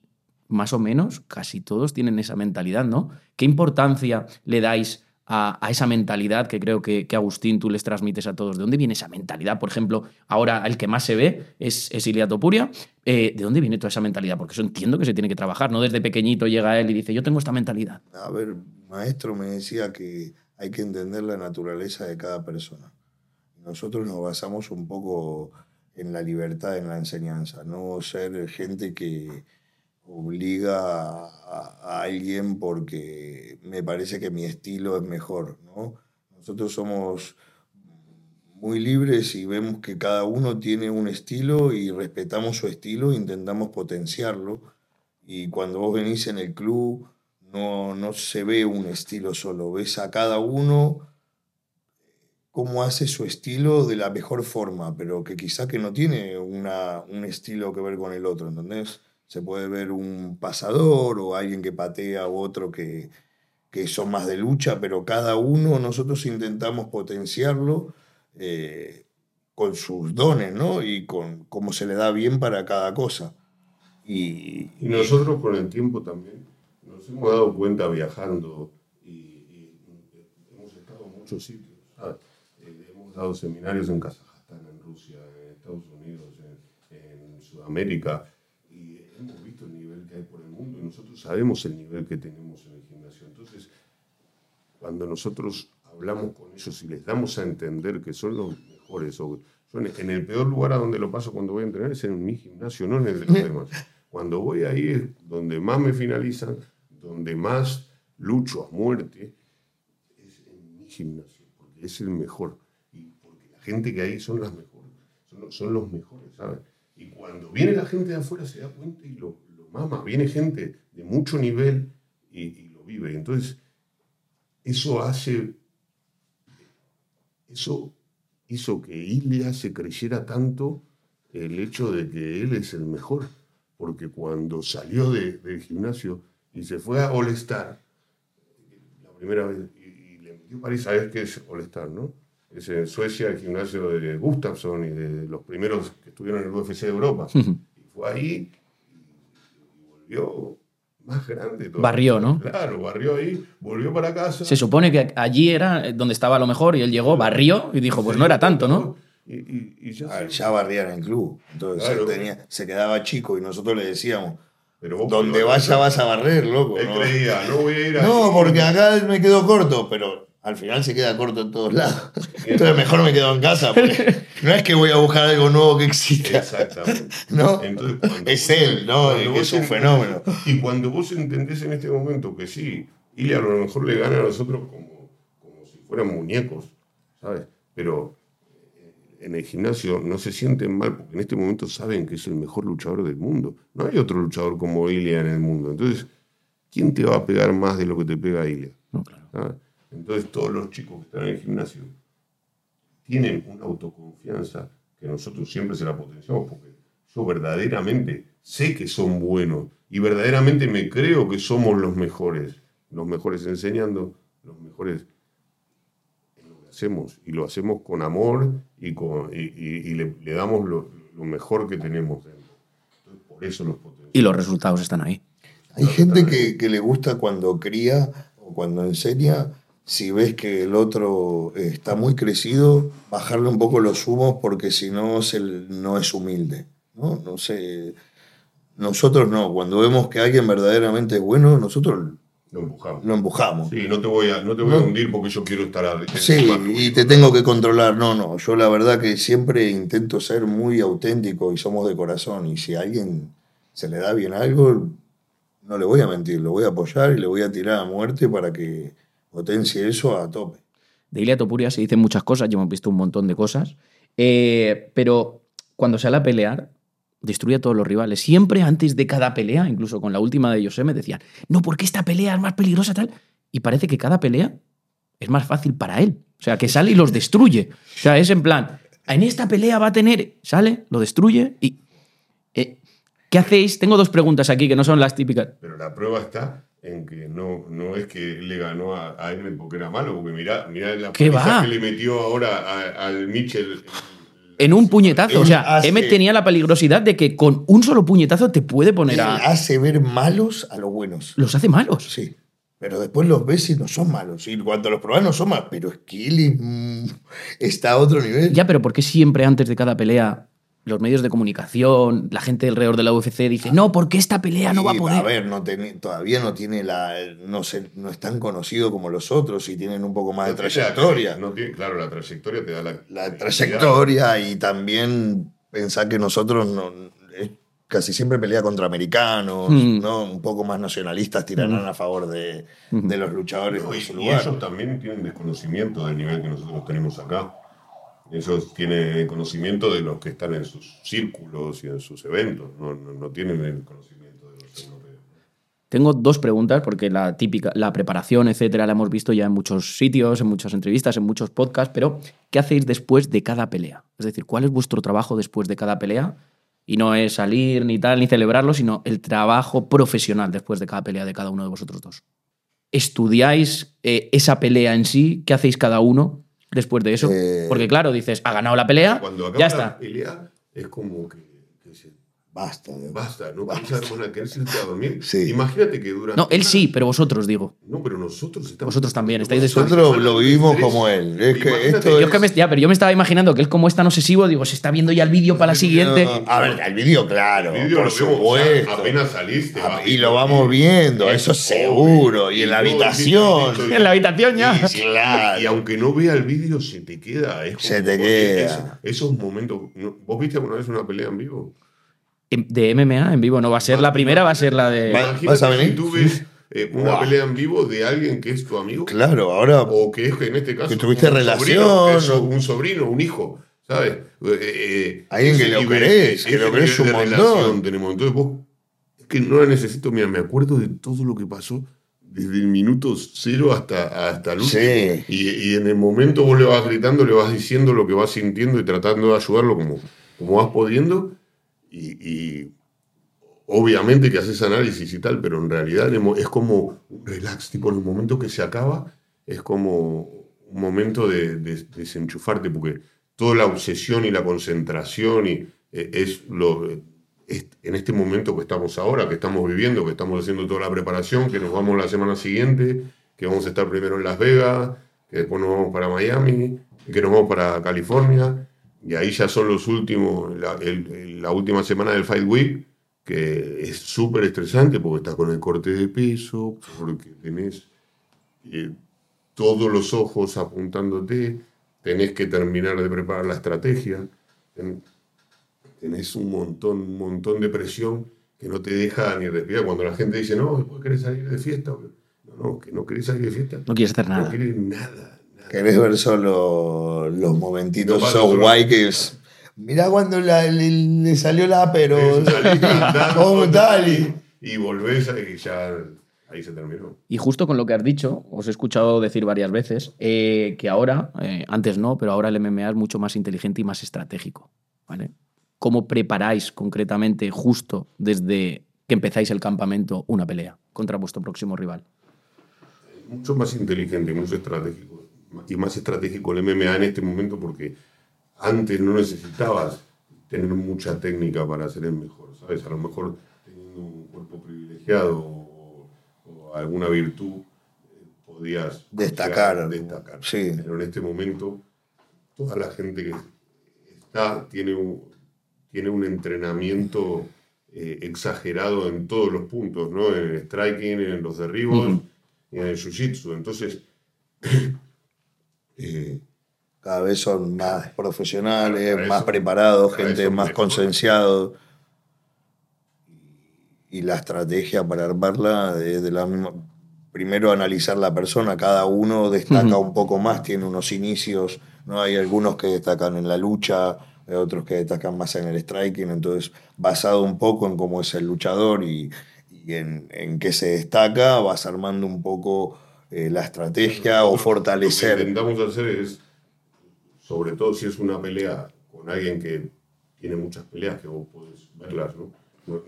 más o menos casi todos tienen esa mentalidad, ¿no? ¿Qué importancia le dais a, esa mentalidad que creo que, que, Agustín tú les transmites a todos? ¿De dónde viene esa mentalidad? Por ejemplo, ahora el que más se ve es, es Ilia Topuria. Eh, ¿De dónde viene toda esa mentalidad? Porque eso entiendo que se tiene que trabajar, ¿no? Desde pequeñito llega él y dice, yo tengo esta mentalidad. A ver, maestro me decía que hay que entender la naturaleza de cada persona. Nosotros nos basamos un poco en la libertad en la enseñanza, no ser gente que obliga a, a, alguien porque me parece que mi estilo es mejor, ¿no? Nosotros somos muy libres y vemos que cada uno tiene un estilo y respetamos su estilo, intentamos potenciarlo y cuando vos venís en el club no, no se ve un estilo solo, ves a cada uno cómo hace su estilo de la mejor forma, pero que quizá que no tiene una, un estilo que ver con el otro, ¿entendés? Se puede ver un pasador o alguien que patea o otro que, que son más de lucha, pero cada uno nosotros intentamos potenciarlo eh, con sus dones, ¿no? Y con cómo se le da bien para cada cosa. Y, nosotros con el tiempo también nos hemos dado cuenta viajando y, hemos estado en muchos sitios. Eh, hemos dado seminarios en Kazajstán, en Rusia, en Estados Unidos, en, en Sudamérica y hemos visto el nivel que hay por el mundo y nosotros sabemos el nivel que tenemos en el gimnasio. Entonces, cuando nosotros hablamos con ellos y les damos a entender que son los mejores, o yo en el peor lugar a donde lo paso cuando voy a entrenar es en mi gimnasio, no en el de los demás. Cuando voy ahí es donde más me finalizan, donde más lucho a muerte, es en mi gimnasio, porque es el mejor. Y porque la gente que hay son las mejores, son, son los mejores, ¿sabes? Y cuando viene la gente de afuera se da cuenta y lo, lo mama. Viene gente de mucho nivel y, y lo vive. Entonces, eso hace. Eso hizo que Ilia se creyera tanto el hecho de que él es el mejor. Porque cuando salió de, del gimnasio y se fue a All Star, la primera vez, y, y le metió París, ¿sabes qué es All Star, no? Es en Suecia el gimnasio de Gustafsson y de los primeros que estuvieron en el UFC de Europa. y fue ahí volvió más grande. Todo. Barrió, ¿no? Claro, barrió ahí, volvió para casa. Se supone que allí era donde estaba lo mejor y él llegó, barrió y dijo, pues no era tanto, ¿no? Y, y, y ya, ver, ya, barría en el club. Entonces claro, tenía, se quedaba chico y nosotros le decíamos, pero donde vaya vas a barrer, loco. Él ¿no? creía, no voy a ir a No, porque acá me quedo corto, pero al final se queda corto en todos lados. Entonces mejor me quedo en casa, porque no es que voy a buscar algo nuevo que exista. Exactamente. ¿No? Entonces, es él, ¿no? Que es un fenómeno. Y cuando vos entendés en este momento que sí, Ilia a lo mejor le gana a nosotros como, como si fueran muñecos, ¿sabes? Pero en el gimnasio no se sienten mal porque en este momento saben que es el mejor luchador del mundo. No hay otro luchador como Ilia en el mundo. Entonces, ¿quién te va a pegar más de lo que te pega Ilia? No, claro. ¿sabes? Entonces todos los chicos que están en el gimnasio tienen una autoconfianza que nosotros siempre se la potenciamos, porque yo verdaderamente sé que son buenos y verdaderamente me creo que somos los mejores, los mejores enseñando, los mejores en lo que hacemos, y lo hacemos con amor y, con, y, y- y le, le damos lo, lo mejor que tenemos dentro. Entonces, por eso los potenciamos. Y los resultados están ahí. Hay gente que, que le gusta cuando cría o cuando enseña, si ves que el otro eh, está muy crecido, bajarle un poco los humos porque si no, no es humilde. ¿no? no sé. Nosotros no, cuando vemos que alguien verdaderamente es bueno, nosotros Lo empujamos. lo empujamos. Sí, no te voy a, no te voy a No. hundir porque yo quiero estar arriba. Sí, y te tengo que controlar. No, no, yo la verdad que siempre intento ser muy auténtico y somos de corazón. Y si a alguien se le da bien algo, no le voy a mentir, lo voy a apoyar y le voy a tirar a muerte para que potencie eso a tope. De Ilia Topuria se dicen muchas cosas, ya hemos visto un montón de cosas. Eh, pero cuando sale a pelear, destruye a todos los rivales. Siempre antes de cada pelea, incluso con la última de José, me decían, no, porque esta pelea es más peligrosa tal. Y parece que cada pelea es más fácil para él. O sea, que sale y los destruye. O sea, es en plan, en esta pelea va a tener, sale, lo destruye y... eh, ¿Qué hacéis? Tengo dos preguntas aquí que no son las típicas. Pero la prueba está en que no, no es que le ganó a, a M porque era malo, porque mirá, mirá la que le metió ahora a- al Mitchell. En un puñetazo. O sea, hace- M tenía la peligrosidad de que con un solo puñetazo te puede poner a... hace ver malos a los buenos. Los hace malos. Sí. Pero después los ves y no son malos. Y cuando los probás no son malos. Pero es que él está a otro nivel. Ya, pero ¿por qué siempre antes de cada pelea los medios de comunicación, la gente alrededor de la UFC dice, no, porque esta pelea no va a Y, poder? ver, no tiene- todavía no tiene la. No, se, no es tan conocido como los otros y tienen un poco más de trayectoria. No tiene, claro, la trayectoria te da la. La trayectoria y también pensar que nosotros no, es- casi siempre pelea contra americanos, Mm. ¿no? un poco más nacionalistas tirarán a favor de, de los luchadores No, de y, su y lugar. ellos también tienen desconocimiento del nivel que nosotros tenemos acá. Ellos tienen conocimiento de los que están en sus círculos y en sus eventos, no, no, no tienen el conocimiento de los europeos. Tengo dos preguntas, porque la típica, la preparación, etcétera, la hemos visto ya en muchos sitios, en muchas entrevistas, en muchos podcasts, pero ¿qué hacéis después de cada pelea? Es decir, ¿cuál es vuestro trabajo después de cada pelea? Y no es salir ni tal, ni celebrarlo, sino el trabajo profesional después de cada pelea de cada uno de vosotros dos. ¿Estudiáis eh, esa pelea en sí? ¿Qué hacéis cada uno después de eso? Eh, Porque claro, dices, ha ganado la pelea, Cuando acaba ya la está. pelea, es como que, Basta. de- basta, no Basta. van a querer irte a dormir. Sí. Imagínate que durante. No, él sí, pero vosotros digo. No, pero nosotros estamos. Vosotros también, estáis de Nosotros lo vivimos como él. Es que esto que Yo, es- que me, ya, pero yo me estaba imaginando que él como es tan obsesivo, digo, se está viendo ya el vídeo para la siguiente. No, a ver, el vídeo, claro. El vídeo por supuesto. apenas saliste. Ah, y lo vamos viendo, es eso seguro. Y en la habitación. En la habitación ya. Y, Claro. y aunque no vea el vídeo, se te queda. es como- Se te queda. es- esos momentos. ¿Vos viste alguna vez una pelea en vivo? De MMA en vivo no va a ser la primera, va a ser la de. Imagínate ¿vas a si venir? tú ves eh, una pelea en vivo de alguien que es tu amigo. Claro, ahora. O que es que en este caso. Que tuviste un relación, sobrino, o- un sobrino, un hijo. ¿Sabes? Eh, eh, Alguien que lo nivel- querés, que lo querés un montón. relación tenemos. Entonces vos. Es que no la necesito. Mira, me acuerdo de todo lo que pasó. Desde el minuto cero hasta, hasta el último. Sí. Y, y en el momento vos le vas gritando, le vas diciendo lo que vas sintiendo y tratando de ayudarlo como, como vas pudiendo. Y, y obviamente que haces análisis y tal, pero en realidad es como un relax, tipo en el momento que se acaba, es como un momento de, de- desenchufarte, porque toda la obsesión y la concentración y, eh, es lo... es en este momento que estamos ahora, que estamos viviendo, que estamos haciendo toda la preparación, que nos vamos la semana siguiente, que vamos a estar primero en Las Vegas, que después nos vamos para Miami, que nos vamos para California, y ahí ya son los últimos, la, el- el- la última semana del Fight Week, que es súper estresante porque estás con el corte de peso, porque tenés eh, todos los ojos apuntándote, tenés que terminar de preparar la estrategia, ten- tenés un montón, un montón de presión que no te deja ni respirar. Cuando la gente dice, no, después querés salir de fiesta, no, no, que no querés salir de fiesta, No quieres hacer no nada. querés nada. Querés ver solo los momentitos No so guay que es. Mirá cuando la- le, le salió la, pero. ¿Cómo tal? Y- y volvés a y ya. ahí se terminó. Y justo con lo que has dicho, os he escuchado decir varias veces eh, que ahora, eh, antes no, pero ahora el MMA es mucho más inteligente y más estratégico. ¿vale? ¿Cómo preparáis concretamente, justo desde que empezáis el campamento, una pelea contra vuestro próximo rival? Mucho más inteligente, mucho estratégico. Y más estratégico el MMA en este momento porque antes no necesitabas tener mucha técnica para ser el mejor, ¿sabes? A lo mejor teniendo un cuerpo privilegiado o, o alguna virtud eh, podías Destacar. llegar destacar. Sí. Pero en este momento toda la gente que está tiene un, tiene un entrenamiento eh, exagerado en todos los puntos, ¿no? En el striking, en los derribos Ujú. y en el jiu-jitsu. Entonces, eh, Cada vez son más profesionales, más preparados, gente más concienciado. Y la estrategia para armarla es de la misma. Primero analizar la persona, cada uno destaca un poco más, tiene unos inicios, ¿no? Hay algunos que destacan en la lucha, hay otros que destacan más en el striking, entonces basado un poco en cómo es el luchador y, y en, en qué se destaca, vas armando un poco eh, la estrategia o Lo que fortalecer. intentamos hacer es, sobre todo si es una pelea con alguien que tiene muchas peleas que vos podés verlas, ¿no?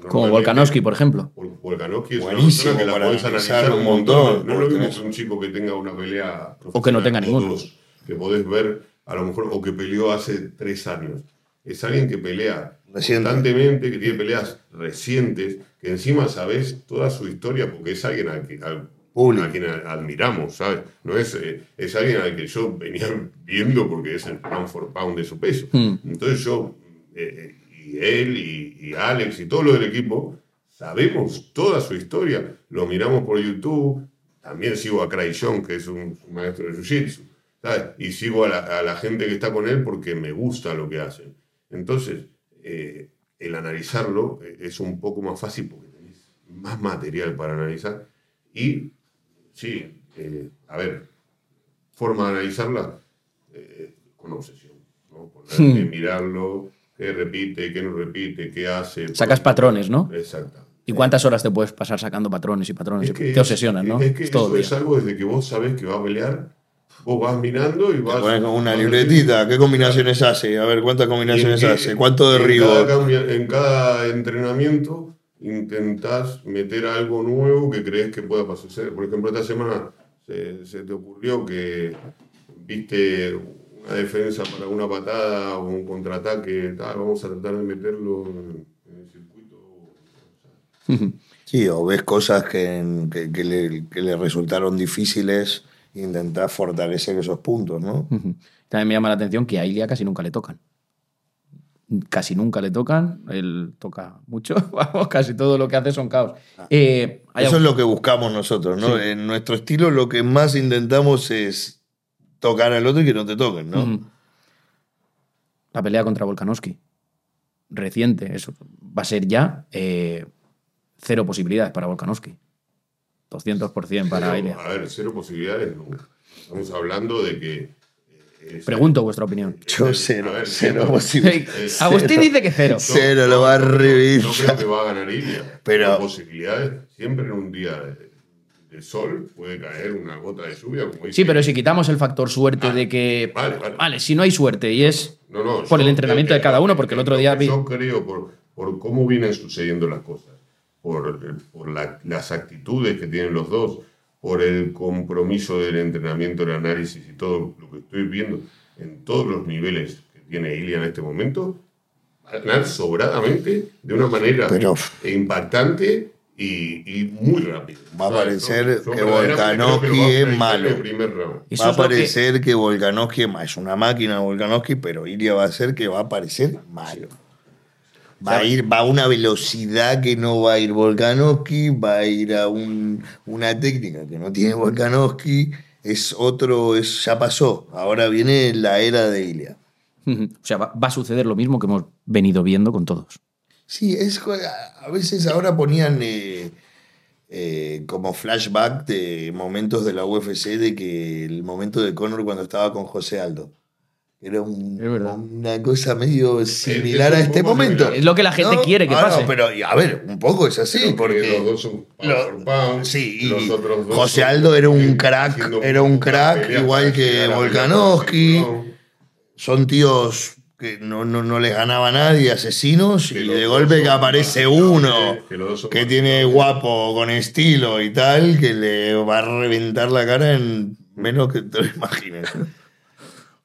Como Volkanovski, por ejemplo. Vol- Volkanovski es Buenísimo una persona que la podés analizar un montón. montón, No lo mismo que un chico que tenga una pelea O que no tenga dos, Que podés ver, a lo mejor, o que peleó hace tres años. Es alguien que pelea Reciente. constantemente, que tiene peleas recientes, que encima sabes toda su historia porque es alguien al, que- al- Público. a quien admiramos, ¿sabes? No es, eh, es alguien al que yo venía viendo porque es el pound for pound de su peso. Hmm. Entonces yo, eh, y él, y, y Alex, y todo lo del equipo, sabemos toda su historia. Lo miramos por YouTube. También sigo a Cray John, que es un, un maestro de Jiu-Jitsu. ¿sabes? Y sigo a la, a la gente que está con él porque me gusta lo que hacen. Entonces, eh, el analizarlo eh, es un poco más fácil porque tenés más material para analizar. Y, sí, eh, a ver, forma de analizarla eh, con obsesión. ¿no? Ponerte, mirarlo, qué repite, qué no repite, qué hace. Sacas patrones, ¿no? Exacto. ¿Y cuántas horas te puedes pasar sacando patrones y patrones? Es que te obsesionas, ¿no? Es que todo eso el es algo desde que vos sabés que va a pelear, vos vas mirando y Te vas. pones como una libretita, ¿qué combinaciones hace? A ver, ¿cuántas en combinaciones hace? ¿Cuánto en derribo? cada cambia- En cada entrenamiento intentás meter algo nuevo que crees que pueda pasar. Por ejemplo, esta semana se, se te ocurrió que viste una defensa para una patada o un contraataque, tal, vamos a tratar de meterlo en, en el circuito. Sí, o ves cosas que, que, que le, que le resultaron difíciles e intentás fortalecer esos puntos, ¿no? También me llama la atención que a Ilia casi nunca le tocan. Casi nunca le tocan. Él toca mucho. Vamos, casi todo lo que hace son caos. Eh, Ah. Eso es lo que buscamos nosotros, ¿no? Sí. En nuestro estilo lo que más intentamos es tocar al otro y que no te toquen, ¿no? La pelea contra Volkanovski. Reciente. Eso va a ser ya eh, cero posibilidades para Volkanovski. 200% para Ilia. a ver, cero posibilidades nunca. Estamos hablando de que. Eh, Pregunto vuestra opinión. Yo cero, a ver, cero siempre- posible. Agustín Cero. dice que cero. Cero, lo va a no creo- revivir. No creo que va a ganar Ilia. Pero- Pero posibilidades, siempre en un día de, de sol puede caer una gota de lluvia. Como dice- Sí, pero si quitamos el factor suerte Ah, de que. vale, vale. si no hay suerte y es No, no, por el entrenamiento de cada uno, porque el otro día vi. Yo creo por, por cómo vienen sucediendo las cosas, por, por la- las actitudes que tienen los dos, por el compromiso del entrenamiento, el análisis y todo lo que estoy viendo en todos los niveles que tiene Ilia en este momento, va a ganar sobradamente, de una manera Pero- impactante y, y muy rápido. Va a parecer que Volkanovski es malo. va a parecer que, Volkanovski es ma- es una máquina Volkanovski, pero Ilia va a ser que va a parecer malo. Va a ir, va a una velocidad que no va a ir Volkanovski, va a ir a un- una técnica que no tiene Volkanovski, es otro, es, ya pasó. Ahora viene la era de Ilia. O sea, va, va a suceder lo mismo que hemos venido viendo con todos. Sí, es a veces ahora ponían eh, eh, como flashback de momentos de la UFC de que el momento de Conor cuando estaba con José Aldo. Era un- una cosa medio similar a este momento. Es lo que la gente ¿No? quiere que No, no, pase. pero y a ver, un poco es así, Creo que porque los dos son pound lo- for pound, sí, y los otros dos José Aldo era un crack, era un crack pelea igual que Volkanovski. son tíos que no, no, no les ganaba a nadie, asesinos, Que y de golpe que aparece más uno que tiene guapo, con estilo y tal, que le va a reventar la cara en menos que te lo imagines.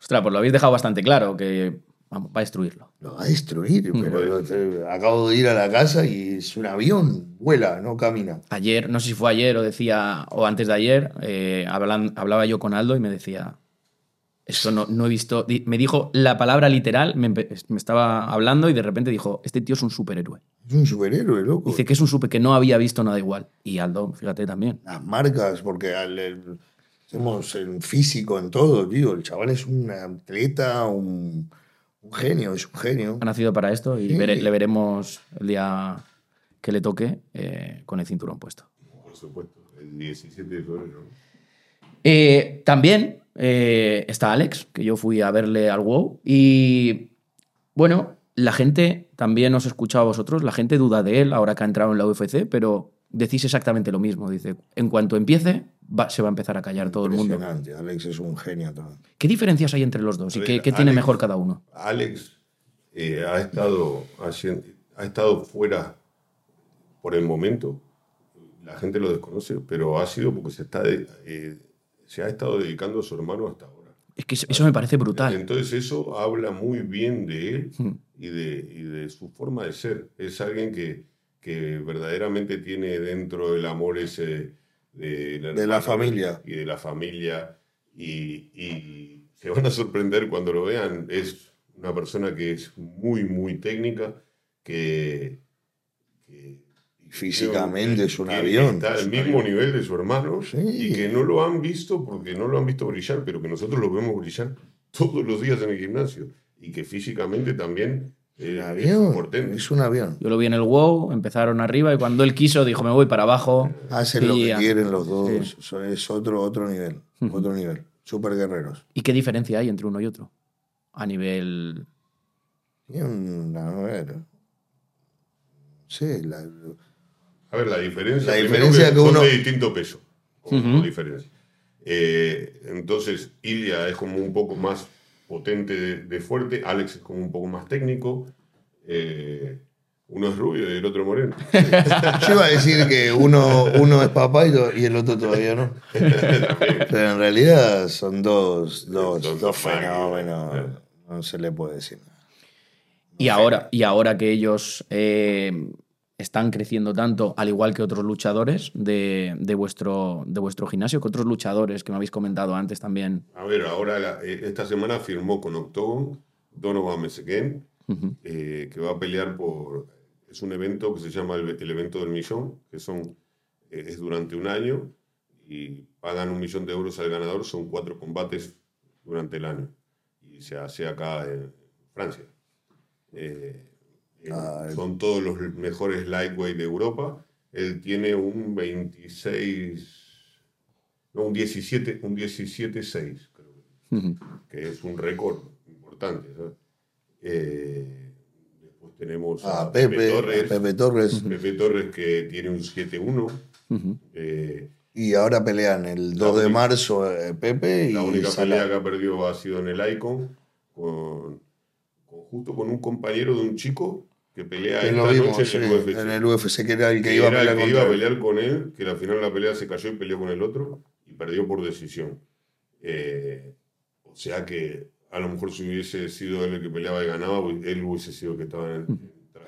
Ostras, pues lo habéis dejado bastante claro, que vamos, va a destruirlo. Lo va a destruir, pero lo- te- acabo de ir a la casa y es un avión, vuela, no camina. Ayer, no sé si fue ayer o decía, o antes de ayer, eh, hablan- hablaba yo con Aldo y me decía, esto no, no he visto, me dijo la palabra literal, me, estaba hablando y de repente dijo, este tío es un superhéroe. Es un superhéroe, loco. Dice que es un super que no había visto nada igual. Y Aldo, fíjate también. Las marcas, porque al- el- hacemos en físico, en todo, tío. El chaval es un atleta, un, un genio, es un genio. Ha nacido para esto y Sí. vere- le veremos el día que le toque eh, con el cinturón puesto. Por supuesto, el 17 de febrero. ¿no? Eh, también eh, está Alex, que yo fui a verle al WoW. Y bueno, la gente también os he escuchado a vosotros, la gente duda de él ahora que ha entrado en la UFC, pero decís exactamente lo mismo. Dice, en cuanto empiece, va- se va a empezar a callar todo el mundo. Impresionante, Alex es un genio. ¿Qué diferencias hay entre los dos y qué, tiene mejor cada uno? Alex eh, ha, estado haciendo- ha estado fuera por el momento. La gente lo desconoce, pero ha sido porque se, está de- eh, se ha estado dedicando a su hermano hasta ahora. Es que eso, eso me parece brutal. Entonces eso habla muy bien de él Hmm. y de, y de su forma de ser. Es alguien que, que verdaderamente tiene dentro el amor ese de, De la familia. Y de la familia. Y, y se van a sorprender cuando lo vean. Es una persona que es muy, muy técnica, que... que- Físicamente es un que avión. Está es al mismo avión. nivel de su hermano Sí. y que no lo han visto porque no lo han visto brillar, pero que nosotros lo vemos brillar todos los días en el gimnasio y que físicamente también eh, es avión, es un avión. Yo lo vi en el WoW, empezaron arriba y cuando él quiso dijo, me voy para abajo. Hacen lo que quieren los dos. Sí. Es otro, otro nivel. Otro nivel. Super guerreros. ¿Y qué diferencia hay entre uno y otro? A nivel... A ver. Sí, la, A ver, la diferencia, La diferencia que son uno- de distinto peso. diferencia. Eh, entonces, Ilya es como un poco más potente de, de fuerte, Alex es como un poco más técnico. eh, uno es rubio y el otro moreno. Yo iba a decir que uno, uno es papá y, el otro todavía no. Pero en realidad son dos, dos, Dos dos fenómenos. claro. No se le puede decir nada. Y ahora, y ahora que ellos eh, están creciendo tanto, al igual que otros luchadores de, de vuestro, de vuestro gimnasio, que otros luchadores que me habéis comentado antes también. A ver, ahora la- eh, esta semana firmó con Octogon Donovan Meseguén, Ujú. eh, que va a pelear por... Es un evento que se llama el, el evento del millón, que son eh, es durante un año y pagan un millón de euros al ganador, son cuatro combates durante el año y se hace acá en Francia. Eh, Ah, son todos los mejores lightweight de Europa. Él tiene un 26, no, un 17, un 17-6, creo que Ujú. que es un récord importante. Eh, después tenemos a, A Pepe, Torres, a Pepe Torres. Pepe Torres que tiene un 7-1. Ujú. Eh, Y ahora pelean el 2 de marzo eh, Pepe y la única Salah. pelea que ha perdido ha sido en el Icon, con, con- justo con un compañero de un chico que pelea Que esta vimos noche en el UFC. en el UFC, que era el que, que iba a pelear el que iba a pelear con él, que al final la pelea se cayó y peleó con el otro y perdió por decisión. Eh, o sea que a lo mejor si hubiese sido él el que peleaba y ganaba, hu- él hubiese sido el que estaba en-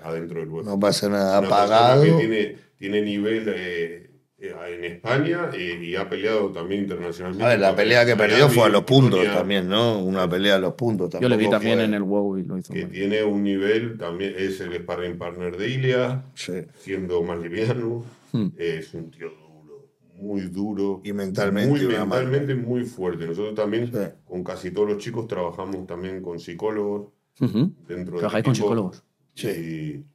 adentro del UFC. No pasa nada, Una apagado. Que tiene, tiene nivel eh, en España eh, y ha peleado también internacionalmente. A ver, la pelea que Miami, perdió fue a los puntos Polonia, también, ¿no? Una pelea a los puntos. Yo le vi también en el WoW y lo hizo. Que tiene un nivel, también es el sparring partner de Ilia, Sí. siendo más liviano. Hmm. Es un tío duro, muy duro. Y mentalmente Muy mentalmente muy fuerte. Nosotros también, Sí. con casi todos los chicos, trabajamos también con psicólogos Ujú. dentro del ¿Trabajáis con equipo. psicólogos? Sí. Y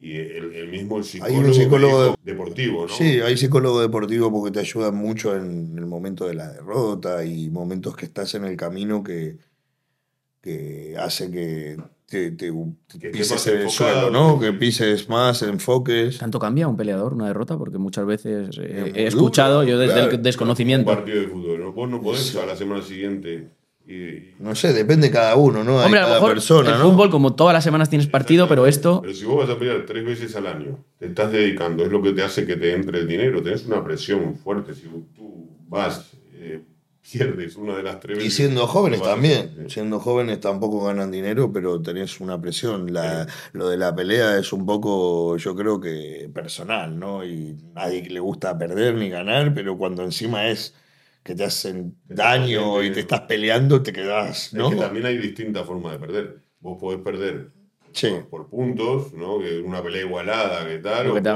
el, el mismo Hay psicólogo, un psicólogo deportivo, ¿no? Sí, hay psicólogo deportivo porque te ayudan mucho en el momento de la derrota y momentos que estás en el camino que, que hace que te, te- te Que pises en el suelo, ¿no? que- Que pises más, enfoques. ¿Tanto cambia un peleador una derrota? Porque muchas veces eh, he escuchado yo desde claro. el desconocimiento. Un partido de fútbol. ¿no? Vos no podés a la semana siguiente. Y, y- No sé, depende de cada uno, ¿no? Hombre, a lo cada mejor persona, el ¿no? fútbol, como todas las semanas tienes partido, pero esto. Pero si vos vas a pelear tres veces al año, te estás dedicando, es lo que te hace que te entre el dinero. Tenés una presión fuerte. Si tú vas, eh, pierdes una de las tres Y veces. siendo jóvenes vas también. Siendo jóvenes tampoco ganan dinero, pero tenés una presión. La- Lo de la pelea es un poco, yo creo que personal, ¿no? Y nadie le gusta perder ni ganar, pero cuando encima es que te hacen daño y te estás peleando, te quedás, Es ¿no? que también hay distintas formas de perder. Vos podés perder Sí. por, por puntos, ¿no? Que una pelea igualada, que tal, que o te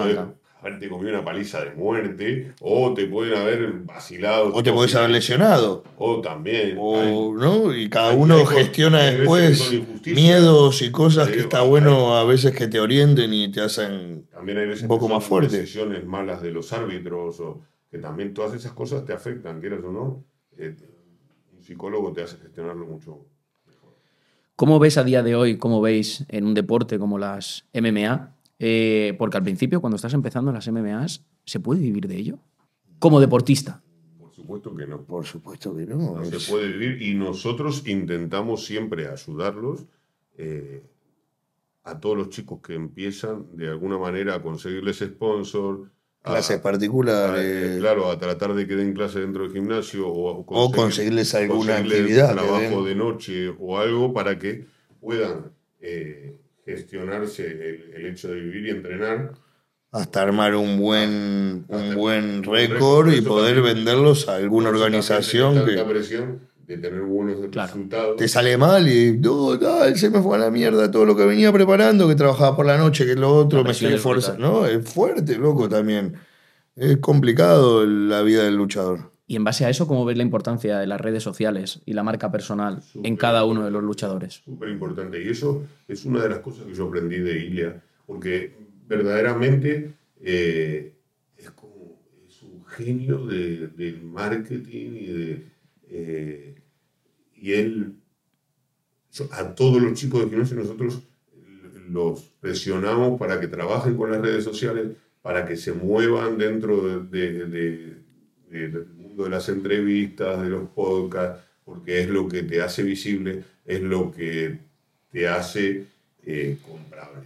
haberte comido una paliza de muerte, o te pueden haber vacilado. O te podés haber lesionado. O también. O, ¿no? Y cada hay- uno hay gestiona hay que después miedos y cosas que está hay- bueno a veces que te orienten y te hacen También hay veces un poco que son más fuerte. decisiones malas de los árbitros, o que también todas esas cosas te afectan, quieras o no. Eh, un psicólogo te hace gestionarlo mucho. ¿Cómo ves a día de hoy, cómo veis en un deporte como las MMA? Eh, porque al principio, cuando estás empezando en las MMAs, ¿se puede vivir de ello? Como deportista. Por supuesto que no. Por supuesto que no. No es- se puede vivir y nosotros intentamos siempre ayudarlos eh, a todos los chicos que empiezan de alguna manera a conseguirles sponsor. Clases a- particulares. eh, claro, a tratar de que den clase dentro del gimnasio o, O conseguirles alguna conseguirles actividad trabajo de noche o algo para que puedan eh, gestionarse el, el hecho de vivir y entrenar. hasta armar un buen, Hasta un buen récord y poder venderlos a alguna organización que presión de tener buenos Claro. resultados. te sale mal y no, tal, se me fue a la mierda todo lo que venía preparando, que trabajaba por la noche, que lo otro, La me brutal. esforzando. No, es fuerte, loco, también. Es complicado la vida del luchador. Y en base a eso, ¿cómo ves la importancia de las redes sociales y la marca personal en Súper cada uno de los luchadores? Súper importante. Y eso es una de las cosas que yo aprendí de Ilia, porque verdaderamente eh, es como es un genio de- del marketing y de eh, y él a todos los chicos de gimnasio nosotros los presionamos para que trabajen con las redes sociales, para que se muevan dentro de- de- de- de- del mundo de las entrevistas, de los podcasts, porque es lo que te hace visible, es lo que te hace eh, comprable.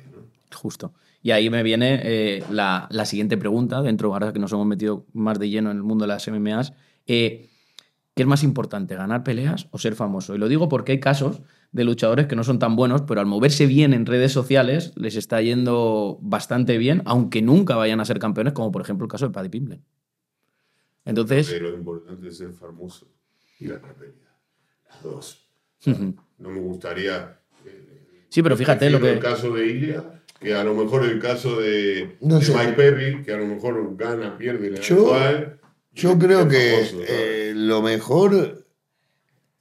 Justo. Y ahí me viene eh, la, la siguiente pregunta, dentro, ahora que nos hemos metido más de lleno en el mundo de las MMAs. ¿Qué es más importante, ganar peleas o ser famoso? Y lo digo porque hay casos de luchadores que no son tan buenos, pero al moverse bien en redes sociales les está yendo bastante bien, aunque nunca vayan a ser campeones, como por ejemplo el caso de Paddy Pimble. Entonces, Pero lo importante es ser famoso y ganar pelea. Las dos. No me gustaría. eh, sí, pero fíjate lo que... El caso de Ilia, que a lo mejor el caso de, No de. Mike Perry, que a lo mejor gana, pierde, le da igual. Yo creo que eh, lo mejor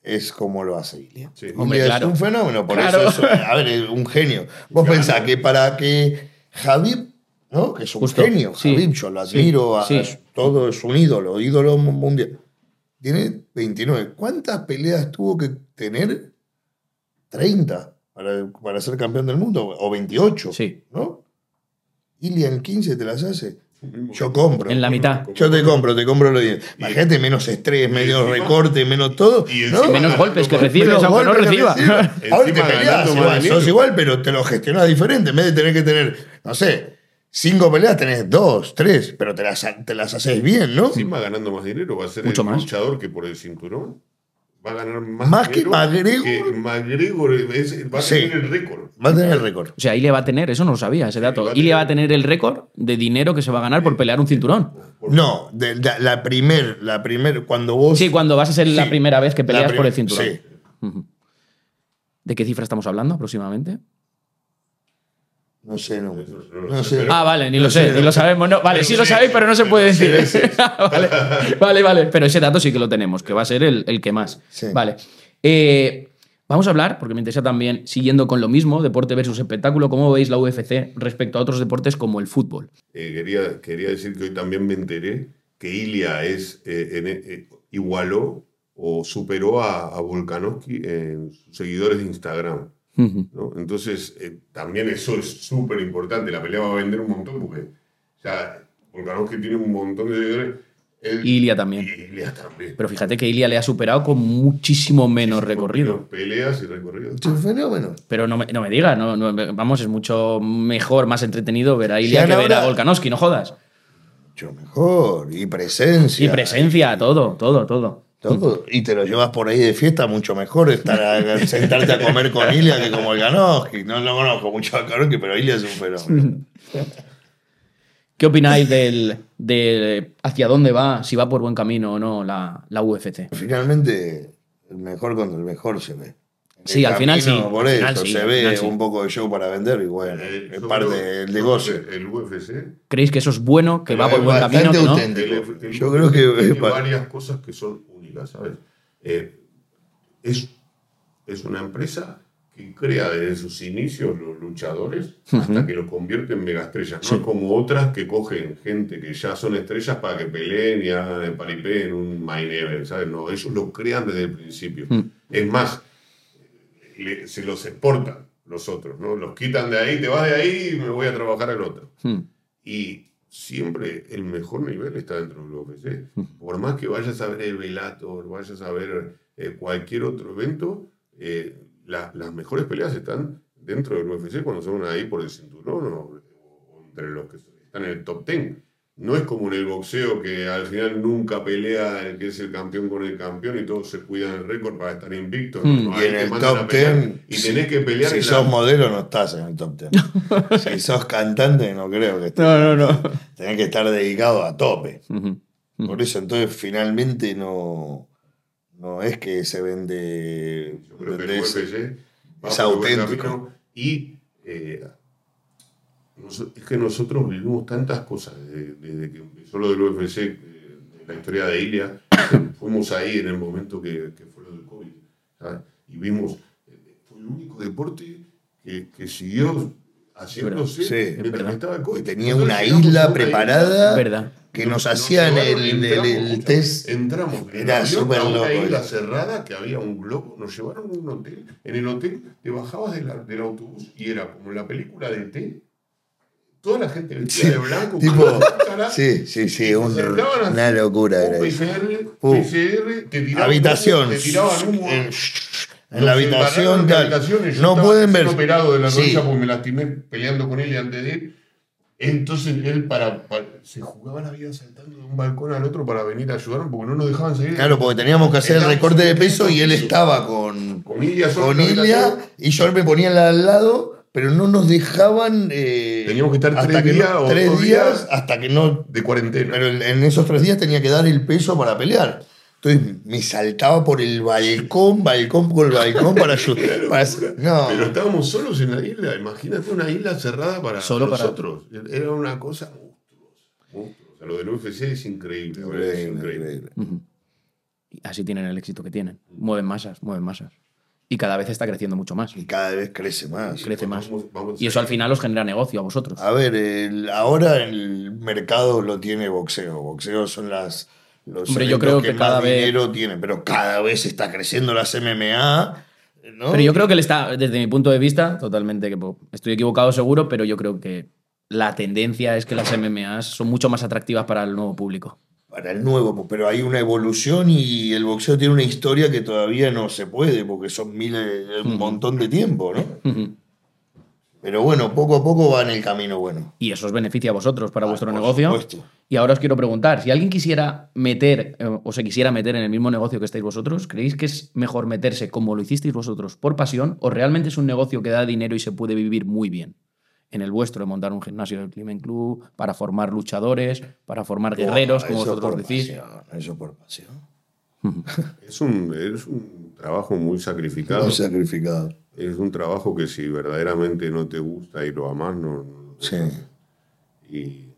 es como lo hace Ilia. Sí. Hombre, Ilia claro. es un fenómeno, por Claro. eso es, a ver, es un genio. Vos Claro. pensás que para que Javib, ¿no? Que es un Justo, genio, sí. Yo lo admiro, a- sí. es- todo es un ídolo, ídolo mu- mundial. Tiene 29. ¿Cuántas peleas tuvo que tener? 30 para, para ser campeón del mundo, o 28, Sí. ¿no? Ilia en 15 te las hace. Yo compro. En la mitad. Yo te compro, te compro lo bien. Imagínate, menos estrés, menos recorte, menos todo. y ¿no? Menos golpes que Menos recibes, aunque no golpes que reciba. recibe. Ahora te peleas igual, sos igual, pero te lo gestionas diferente. En vez de tener que tener, no sé, cinco peleas, tenés dos, tres, pero te las, te las haces bien, ¿no? Encima ganando más dinero, va a ser Mucho el más. luchador que por el cinturón va a ganar más, Más que McGregor. que McGregor es- va a Sí. tener el récord. Va a tener el récord. O sea, Ilia va a tener, eso no lo sabía, ese dato. va Ilia va a tener- el récord de dinero que se va a ganar por pelear un cinturón. No, de- de- la primer, la primer, cuando vos. Sí, cuando vas a ser la primera vez que peleas por el cinturón. Sí. ¿De qué cifra estamos hablando aproximadamente? No sé, no. No sé, Ah, vale, ni lo No sé, sé. ni lo sabemos. No, vale, sí lo sabéis, pero no se puede sí, decir. vale, vale, vale. Pero ese dato sí que lo tenemos, que va a ser el, el que más. Sí. Vale. Eh, vamos a hablar, porque me interesa también, siguiendo con lo mismo, deporte versus espectáculo, ¿cómo veis la UFC respecto a otros deportes como el fútbol? Eh, quería, quería decir que hoy también me enteré que Ilia es, eh, en- eh, igualó o superó a, a Volkanovski en sus seguidores de Instagram. Entonces, eh, también eso es súper importante. La pelea va a vender un montón porque ya Volkanovski tiene un montón de seguidores. Él- Ilia también. Ilia también. Pero fíjate que Ilia le ha superado con muchísimo menos recorrido. Peleas y recorrido. Es un fenómeno. Pero no me, no me digas, no, no- vamos, es mucho mejor, más entretenido ver a Ilia Sí, que ver a Volkanovski, no jodas. Mucho mejor. Y presencia. Y presencia, todo, todo, todo. Todo. Y te lo llevas por ahí de fiesta, mucho mejor estar a, sentarte a comer con Ilia que como el Ganowski. No lo conozco mucho al Ganowski, pero Ilia es un fenómeno. ¿Qué opináis del, de hacia dónde va, si va por buen camino o no la, la UFC? Finalmente, el mejor contra el mejor se ve. Sí, al final sí, Por al eso, final sí, se ve final sí. un poco de show para vender y bueno, Eh, es parte del negocio. El UFC. ¿Creéis que eso es bueno, que va por buen camino? no? auténtico. El- el- Yo creo que tiene varias cosas que son ¿sabes? Eh, es, es una empresa que crea desde sus inicios los luchadores hasta que los convierte en megaestrellas. No es como otras que cogen gente que ya son estrellas para que peleen y hagan el paripé en un main event, ¿sabes? No, ellos lo crean desde el principio. Mm. Es más, le- se los exportan los otros, ¿no? Los quitan de ahí, te vas de ahí y me voy a trabajar al otro. Hmm. Y siempre el mejor nivel está dentro del UFC. Por más que vayas a ver el Bellator, vayas a ver eh, cualquier otro evento, eh, la- las mejores peleas están dentro del UFC cuando son ahí por el cinturón o, o entre los que están en el top 10. No es como en el boxeo que al final nunca pelea el que es el campeón con el campeón y todos se cuidan el récord para estar invictos. Mm. No, Y en el top 10, Y si- tenés que pelear Si la- sos modelo, no estás en el top 10. si sos cantante, no creo que estés. No, no, no. Tenés que estar dedicado a tope. Por eso, entonces, finalmente no, no es que se vende. Yo creo que el UFC es auténtico. camino Y eh, nos- es que nosotros vivimos tantas cosas desde, desde que empezó lo del UFC, eh, de la historia de Ilia. fuimos ahí en el momento que, que fue lo del COVID. ¿sabes? Y vimos, eh, fue el único deporte que, que siguió haciéndose Sí, mientras verdad. estaba el COVID. Tenía Nosotros una isla una preparada. Que nos Nos hacían llevaron, el, entramos, test. Entramos en Era avión súper a una loco isla cerrada que había un globo. Nos llevaron a un hotel. En el hotel te bajabas del autobús y era como en la película de T. Toda la gente vestida Sí, de blanco. tipo, máscara, Sí, sí, sí, un- una locura un era. PCR, Uh. PCR, te tiraban Habitación. te tiraban humo. En, en la habitación, tal. Yo No pueden ver. operado de la Sí. rodilla porque me lastimé peleando con él y antes de ir. Entonces él para, para- se jugaba la vida saltando de un balcón al otro para venir a ayudarnos porque no nos dejaban seguir. Claro, porque teníamos que hacer el recorte de peso y él estaba con, Con Ilia con Ilia y yo me ponía al lado, pero no nos dejaban. eh, Teníamos que estar hasta tres que no- días o tres días días. hasta que no. de cuarentena. Pero en en esos tres días tenía que dar el peso para pelear. Entonces me saltaba por el balcón, balcón por balcón para ayudar. para- no, Pero estábamos solos en la isla. Imagínate una isla cerrada para Solo para- nosotros. Era una cosa monstruosa. monstruosa. O sea, lo del UFC es increíble. es increíble, así tienen el éxito que tienen. Mueven masas, mueven masas. Y cada vez está creciendo mucho más. Y cada vez crece más. Crece más. Vamos- vamos a Y eso al final os genera negocio a vosotros. A ver, el- ahora el mercado lo tiene boxeo. Boxeo son las. Los Hombre, yo creo que más cada vez- dinero tienen, pero cada vez está creciendo las MMA. ¿no? Pero yo creo que él está, desde mi punto de vista, totalmente que estoy equivocado seguro, pero yo creo que la tendencia es que las MMAs son mucho más atractivas para el nuevo público. Para el nuevo, pero hay una evolución y el boxeo tiene una historia que todavía no se puede, porque son miles, un montón de tiempo, ¿no? Pero bueno, poco a poco va en el camino bueno. Y eso os beneficia a vosotros para Ah, vuestro por negocio. supuesto. Y ahora os quiero preguntar, si alguien quisiera meter eh, o se quisiera meter en el mismo negocio que estáis vosotros, ¿creéis que es mejor meterse como lo hicisteis vosotros por pasión o realmente es un negocio que da dinero y se puede vivir muy bien? En el vuestro, de montar un gimnasio del Climen Club, para formar luchadores, para formar guerreros, como eso vosotros por decís. pasión, eso por pasión. Es un, es un trabajo muy sacrificado. Muy sacrificado. Es un trabajo que si verdaderamente no te gusta y lo amas, no. no- Sí. Y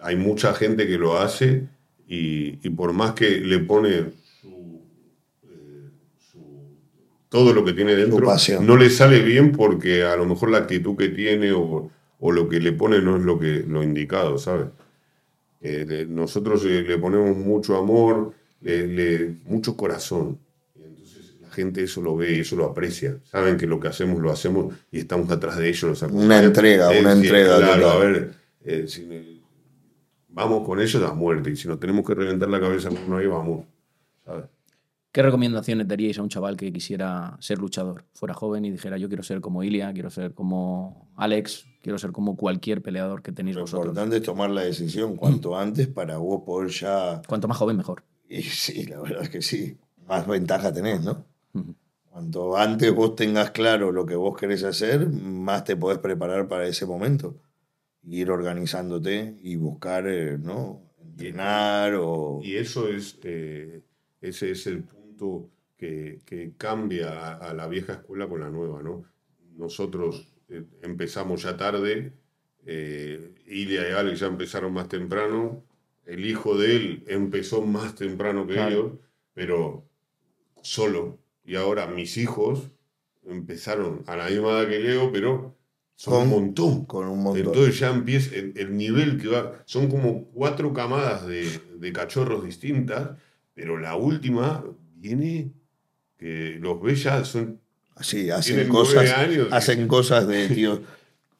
hay mucha gente que lo hace y, y por más que le pone su, eh, su- todo lo que tiene dentro, no le sale bien porque a lo mejor la actitud que tiene o, o lo que le pone no es lo, que, lo indicado, ¿sabes? Eh, le- nosotros eh, le ponemos mucho amor, le, le- mucho corazón. Entonces la gente eso lo ve y eso lo aprecia. Saben que lo que hacemos lo hacemos y estamos atrás de ellos. Una entrega, una sí, entrega Claro, a ver, eh, si- vamos con ellos a muerte. Y si nos tenemos que reventar la cabeza con uno ahí, vamos. ¿sabes? ¿Qué recomendaciones daríais a un chaval que quisiera ser luchador? Fuera joven y dijera, yo quiero ser como Ilia, quiero ser como Alex, quiero ser como cualquier peleador que tenéis Lo vosotros. importante es tomar la decisión cuanto antes para vos poder ya... Cuanto más joven, mejor. Y sí, la verdad es que sí. Más ventaja tenés, ¿no? Cuanto antes vos tengas claro lo que vos querés hacer, más te podés preparar para ese momento. Ir organizándote y buscar, eh, ¿no? Entrenar o... Y eso es, eh, ese es el punto que, que cambia a, a la vieja escuela con la nueva, ¿no? Nosotros eh, empezamos ya tarde, eh, Ilia y Alex ya empezaron más temprano, el hijo de él empezó más temprano que Claro. ellos, pero solo. Y ahora mis hijos empezaron a la misma edad que Leo, pero son Con- un montón. Con un montón. Entonces ya empieza el, el nivel que va. Son como cuatro camadas de, de cachorros distintas, pero la última viene que los ves ya son. Sí, hacen cosas, años. hacen cosas de tío.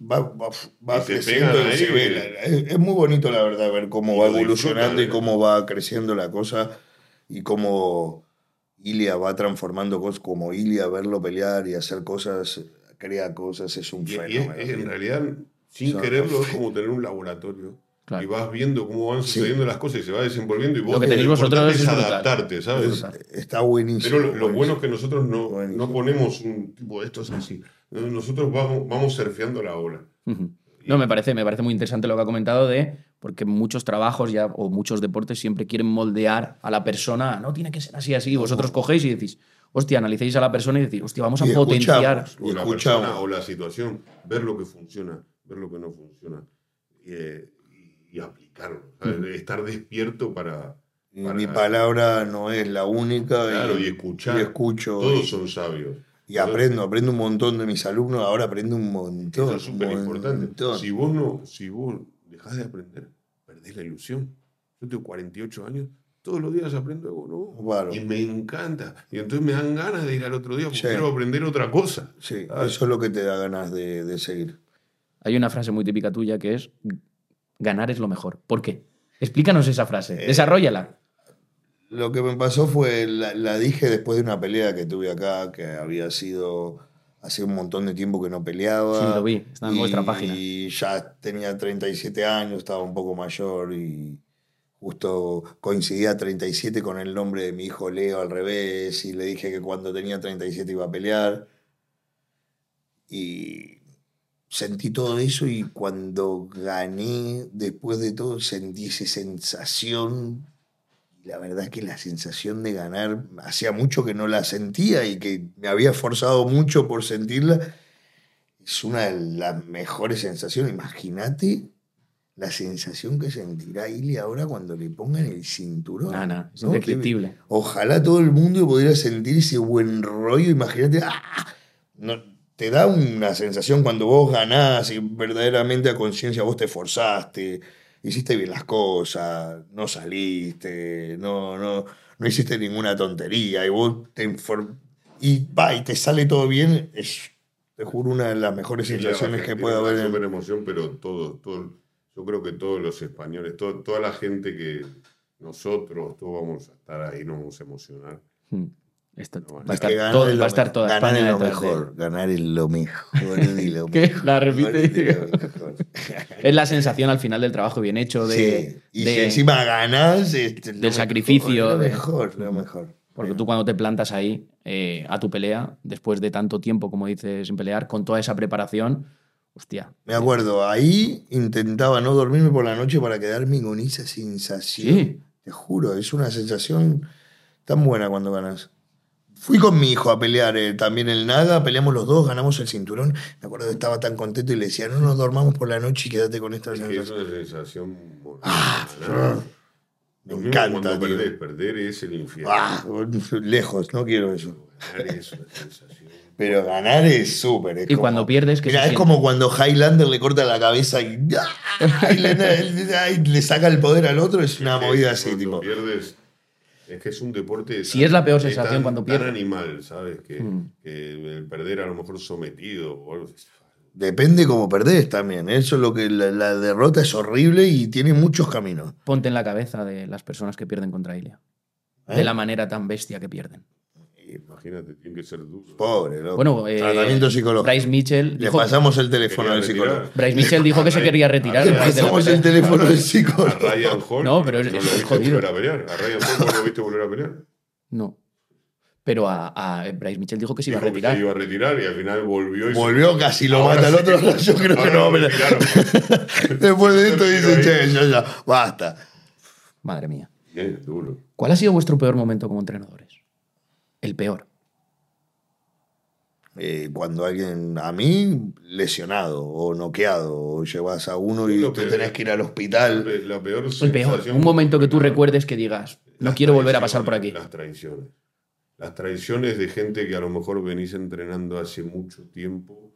Va, va, va creciendo y se ve la- es, es muy bonito, la verdad, ver cómo va evolucionando y cómo va creciendo la cosa y cómo Ilia va transformando cosas, como Ilia verlo pelear y hacer cosas, crea cosas, es un Y, y es- fenómeno. es en realidad, sin Son- quererlo, es como tener un laboratorio. Claro. Y vas viendo cómo van sucediendo las cosas y se va desenvolviendo. Y vos Lo que tenéis vosotros es adaptarte, ¿sabes? Está buenísimo. Pero lo, lo buenísimo. bueno es que nosotros no, no ponemos un tipo de estos así. Nosotros vamos, vamos surfeando la ola. Ujú. No, me parece, me parece muy interesante lo que ha comentado de, porque muchos trabajos ya, o muchos deportes siempre quieren moldear a la persona, no tiene que ser así, así. Vosotros cogéis y decís, hostia, analicéis a la persona y decís, hostia, vamos a Y potenciar. o la escuchamos. persona o la situación, ver lo que funciona, ver lo que no funciona eh, y, aplicarlo. Estar despierto para. Mi palabra no es la única. Claro, y escuchar. y escucho. Todos y- son sabios. Y aprendo, aprendo un montón de mis alumnos, ahora aprendo un montón. Eso es súper importante. Si vos no, si vos dejás de aprender, perdés la ilusión. Yo tengo 48 años, todos los días aprendo algo nuevo. Claro. Y me encanta. Y entonces me dan ganas de ir al otro día porque Sí. quiero aprender otra cosa. Sí, Ah. eso es lo que te da ganas de, de seguir. Hay una frase muy típica tuya que es, ganar es lo mejor. ¿Por qué? Explícanos esa frase, Eh, desarrollala. Lo que me pasó fue, la, la dije después de una pelea que tuve acá, que había sido hace un montón de tiempo que no peleaba. Sí, lo vi, está en y, vuestra página. Y ya tenía 37 años, estaba un poco mayor y justo coincidía 37 con el nombre de mi hijo Leo al revés y le dije que cuando tenía 37 iba a pelear. Y sentí todo eso y cuando gané, después de todo, sentí esa sensación. La verdad es que la sensación de ganar, hacía mucho que no la sentía y que me había esforzado mucho por sentirla. Es una de las mejores sensaciones. Imagínate la sensación que sentirá Ili ahora cuando le pongan el cinturón. No, no, es ¿no? indescriptible. Ojalá todo el mundo pudiera sentir ese buen rollo. Imagínate, ¡ah! No, te da una sensación cuando vos ganás y verdaderamente a conciencia vos te esforzaste, hiciste bien las cosas, no saliste, no, no, no hiciste ninguna tontería y vos te y va y te sale todo bien, es, te juro, una de las mejores Sí, sensaciones la- que puede una haber. en- súper emoción, pero todo, todo, yo creo que todos los españoles, todo- toda la gente que nosotros, todos vamos a estar ahí, nos vamos a emocionar. Hmm. Esto- No, va, a es estar todo- lo va a estar mejor. toda ganar España es lo detrás de mejor, ganar es lo mejor. de lo mejor. La repite. Lo mejor. Es la sensación al final del trabajo bien hecho, de, Sí, y de- si encima ganás, es lo del sacrificio, Lo de- mejor, lo mejor. Porque tú cuando te plantas ahí eh, a tu pelea, después de tanto tiempo, como dices, sin pelear, con toda esa preparación, hostia. Me acuerdo, ahí intentaba no dormirme por la noche para quedarme con esa sensación. Sí. Te juro, es una sensación tan buena cuando ganas. Fui con mi hijo a pelear eh, también el Naga, peleamos los dos, ganamos el cinturón. Me acuerdo que estaba tan contento y le decía, no nos dormamos por la noche y quédate con esta Es que es sensación. una sensación Ah. Me Lo encanta, Cuando tío. perdés, perder es el infierno. Ah, lejos, no quiero eso. Ganar es una sensación. Pero ganar es súper. es Y como- cuando pierdes, que es siente? como cuando Highlander le corta la cabeza y, ¡ah! y le, saca el poder al otro, es una movida así, cuando tipo. pierdes Es que es un deporte. Si es la peor sensación tan- cuando Tan pierde. animal, ¿sabes? Que, Mm. que el perder a lo mejor sometido o algo así. Depende cómo perdés también. Eso es lo que la, la derrota es horrible y tiene muchos caminos. Ponte en la cabeza de las personas que pierden contra Ilia. ¿Eh? De la manera tan bestia que pierden. Imagínate, tiene que ser duro. Pobre, loco. Bueno, eh, Tratamiento psicológico. Bryce Mitchell Le dijo, pasamos el teléfono al retirar. psicólogo. Bryce Mitchell dijo que se quería retirar. Le pasamos el teléfono del A psicólogo. Ryan Hall. No, pero es- ¿no es lo viste jodido. volver a pelear. A Ryan Hall no lo viste volver a pelear. No. Pero a, a Bryce Mitchell dijo que se iba a que retirar. Se iba a retirar y al final volvió y se- Volvió, casi lo Ahora mata el sí. otro. Yo creo que no va a pelear. Después de esto dice, che, ya, ya, basta. Madre mía. Bien, duro. ¿Cuál ha sido vuestro peor momento como entrenadores? El peor. Eh, cuando alguien, a mí, lesionado o noqueado, o llevas a uno y te peor. tenés que ir al hospital. La peor El peor. Un momento que tú recuerdes que digas, no quiero volver a pasar por aquí. Las traiciones. Las traiciones de gente que a lo mejor venís entrenando hace mucho tiempo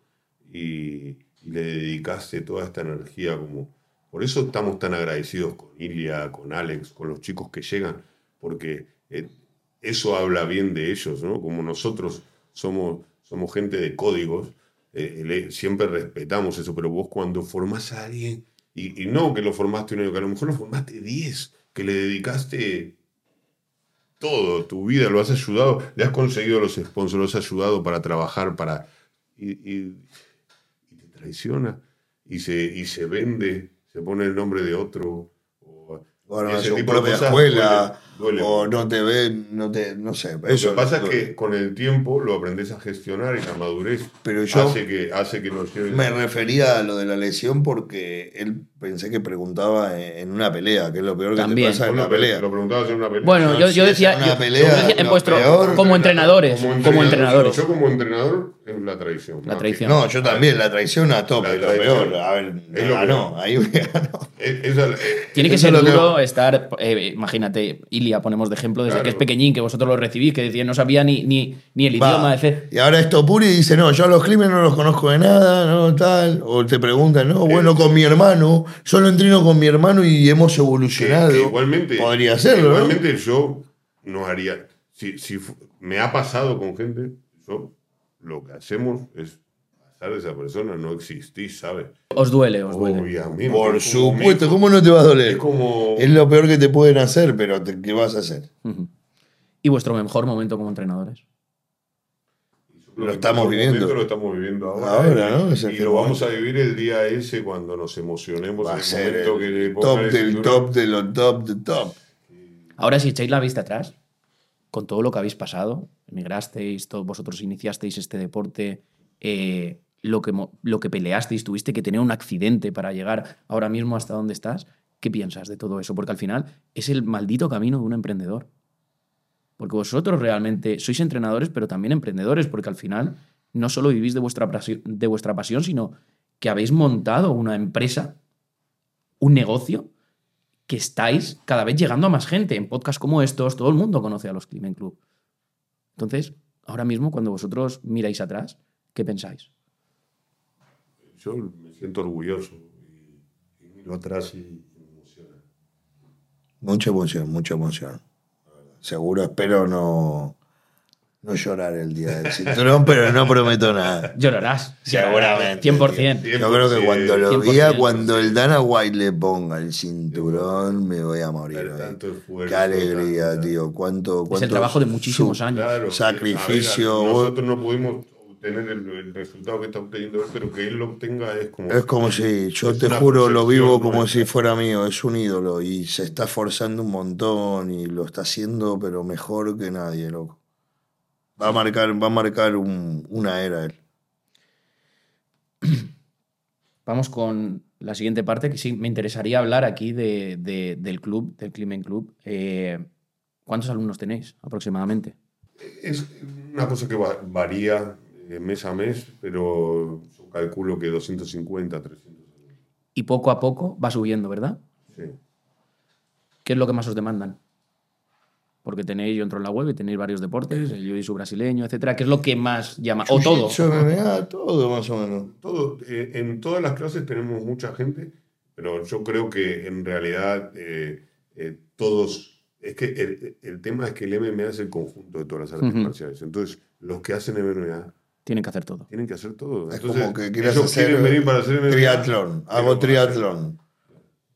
y, y le dedicaste toda esta energía como... Por eso estamos tan agradecidos con Ilia, con Alex, con los chicos que llegan, porque eh, eso habla bien de ellos, ¿no? Como nosotros somos, somos gente de códigos, eh, le- siempre respetamos eso, pero vos cuando formás a alguien, y, no que lo formaste un año, que a lo mejor lo formaste 10, que le dedicaste todo, tu vida, lo has ayudado, le has conseguido los sponsors, lo has ayudado para trabajar, para... Y, y- y te traiciona, y se, y se vende, se pone el nombre de otro. De propia cosas escuela, duele, duele. o no te ven, no te, no sé. Lo eso que pasa es que con el tiempo lo aprendes a gestionar y la madurez Pero yo- hace que, hace que lo lleves. Me refería a lo de la lesión porque él pensé que preguntaba en una pelea, que es lo peor que También. te pasa en Lo- una pelea. Lo preguntabas en una pelea. Bueno, No, yo, si yo decía, una yo- yo pelea, decía en lo vuestro, peor- como entrenadores, como, entrenador, entrenadores. Yo como entrenador la traición. La más traición. No, yo también, la traición a tope, La lo peor. A ver, Es lo ganó, ahí me ganó. eh, Tiene que ser que- duro estar, eh, imagínate, Ilia, ponemos de ejemplo, desde Claro. que es pequeñín, que vosotros lo recibís, que decía no sabía ni, ni, ni el Va. idioma, etc. Y ahora esto Puri dice, no, yo a los crímenes no los conozco de nada, no, tal. O te preguntan, no, bueno, con mi hermano, solo entreno con mi hermano y hemos evolucionado. que igualmente. Podría serlo, ¿no? Igualmente yo no haría. Si, si me ha pasado con gente, yo lo que hacemos es pasar de esa persona, no existís, ¿sabes? Os duele, os duele. Obviamente. Por supuesto, ¿cómo no te va a doler? Es como. Es lo peor que te pueden hacer, pero te- ¿qué vas a hacer? ¿Y vuestro mejor momento como entrenadores? Lo Lo estamos viviendo. Lo estamos viviendo ahora. Ahora, y- ¿no? Es y lo vamos a vivir el día ese cuando nos emocionemos. Va en a ser el que le top el del top de lo top de top. Ahora, si echáis la vista atrás, con todo lo que habéis pasado, emigrasteis, todos vosotros iniciasteis este deporte, eh, lo, que, lo que peleasteis, tuviste que tener un accidente para llegar ahora mismo hasta donde estás, ¿qué piensas de todo eso? Porque al final es el maldito camino de un emprendedor. Porque vosotros realmente sois entrenadores, pero también emprendedores, porque al final no solo vivís de vuestra, de vuestra pasión, sino que habéis montado una empresa, un negocio, que estáis cada vez llegando a más gente. En podcasts como estos, todo el mundo conoce a los Climen Club. Entonces, ahora mismo, cuando vosotros miráis atrás, ¿qué pensáis? Yo me siento orgulloso y, y miro atrás y, y me emociona. Mucha emoción, mucha emoción. Seguro, espero no, no llorar el día del cinturón, pero no prometo nada. Llorarás. Seguramente. 100%. Yo creo que cuando lo 100%. diga, cuando el Dana White le ponga el cinturón, me voy a morir. ¿eh? tanto esfuerzo, Qué alegría, tío. Cuánto, Es cuánto el trabajo de muchísimos años. Claro, Sacrificio, ver, nosotros no pudimos obtener el, el resultado que está obteniendo él, pero que él lo obtenga es como. Es como si, yo es te juro, lo vivo como si fuera mío, es un ídolo y se está esforzando un montón y lo está haciendo, pero mejor que nadie, loco. Va a marcar, va a marcar un- una era él. Vamos con la siguiente parte, que sí me interesaría hablar aquí de- de- del club, del Climen Club. Eh, ¿Cuántos alumnos tenéis aproximadamente? Es una cosa que va- varía eh, mes a mes, pero yo calculo que 250, 300. Y poco a poco va subiendo, ¿verdad? Sí. ¿Qué es lo que más os demandan? Porque tenéis, yo entro en la web y tenéis varios deportes, el jiu-jitsu brasileño, etcétera. ¿Qué es lo que más llama? O todo. MMA, todo más o menos. Todo, eh, en todas las clases tenemos mucha gente, pero yo creo que en realidad eh, eh, todos Es que el, el tema es que el MMA es el conjunto de todas las artes Ujú. marciales. Entonces, los que hacen MMA Tienen que hacer todo. tienen que hacer todo. Es Entonces, como que quieras ellos hacer quieren venir para hacer MMA. Triatlón. Hago triatlón.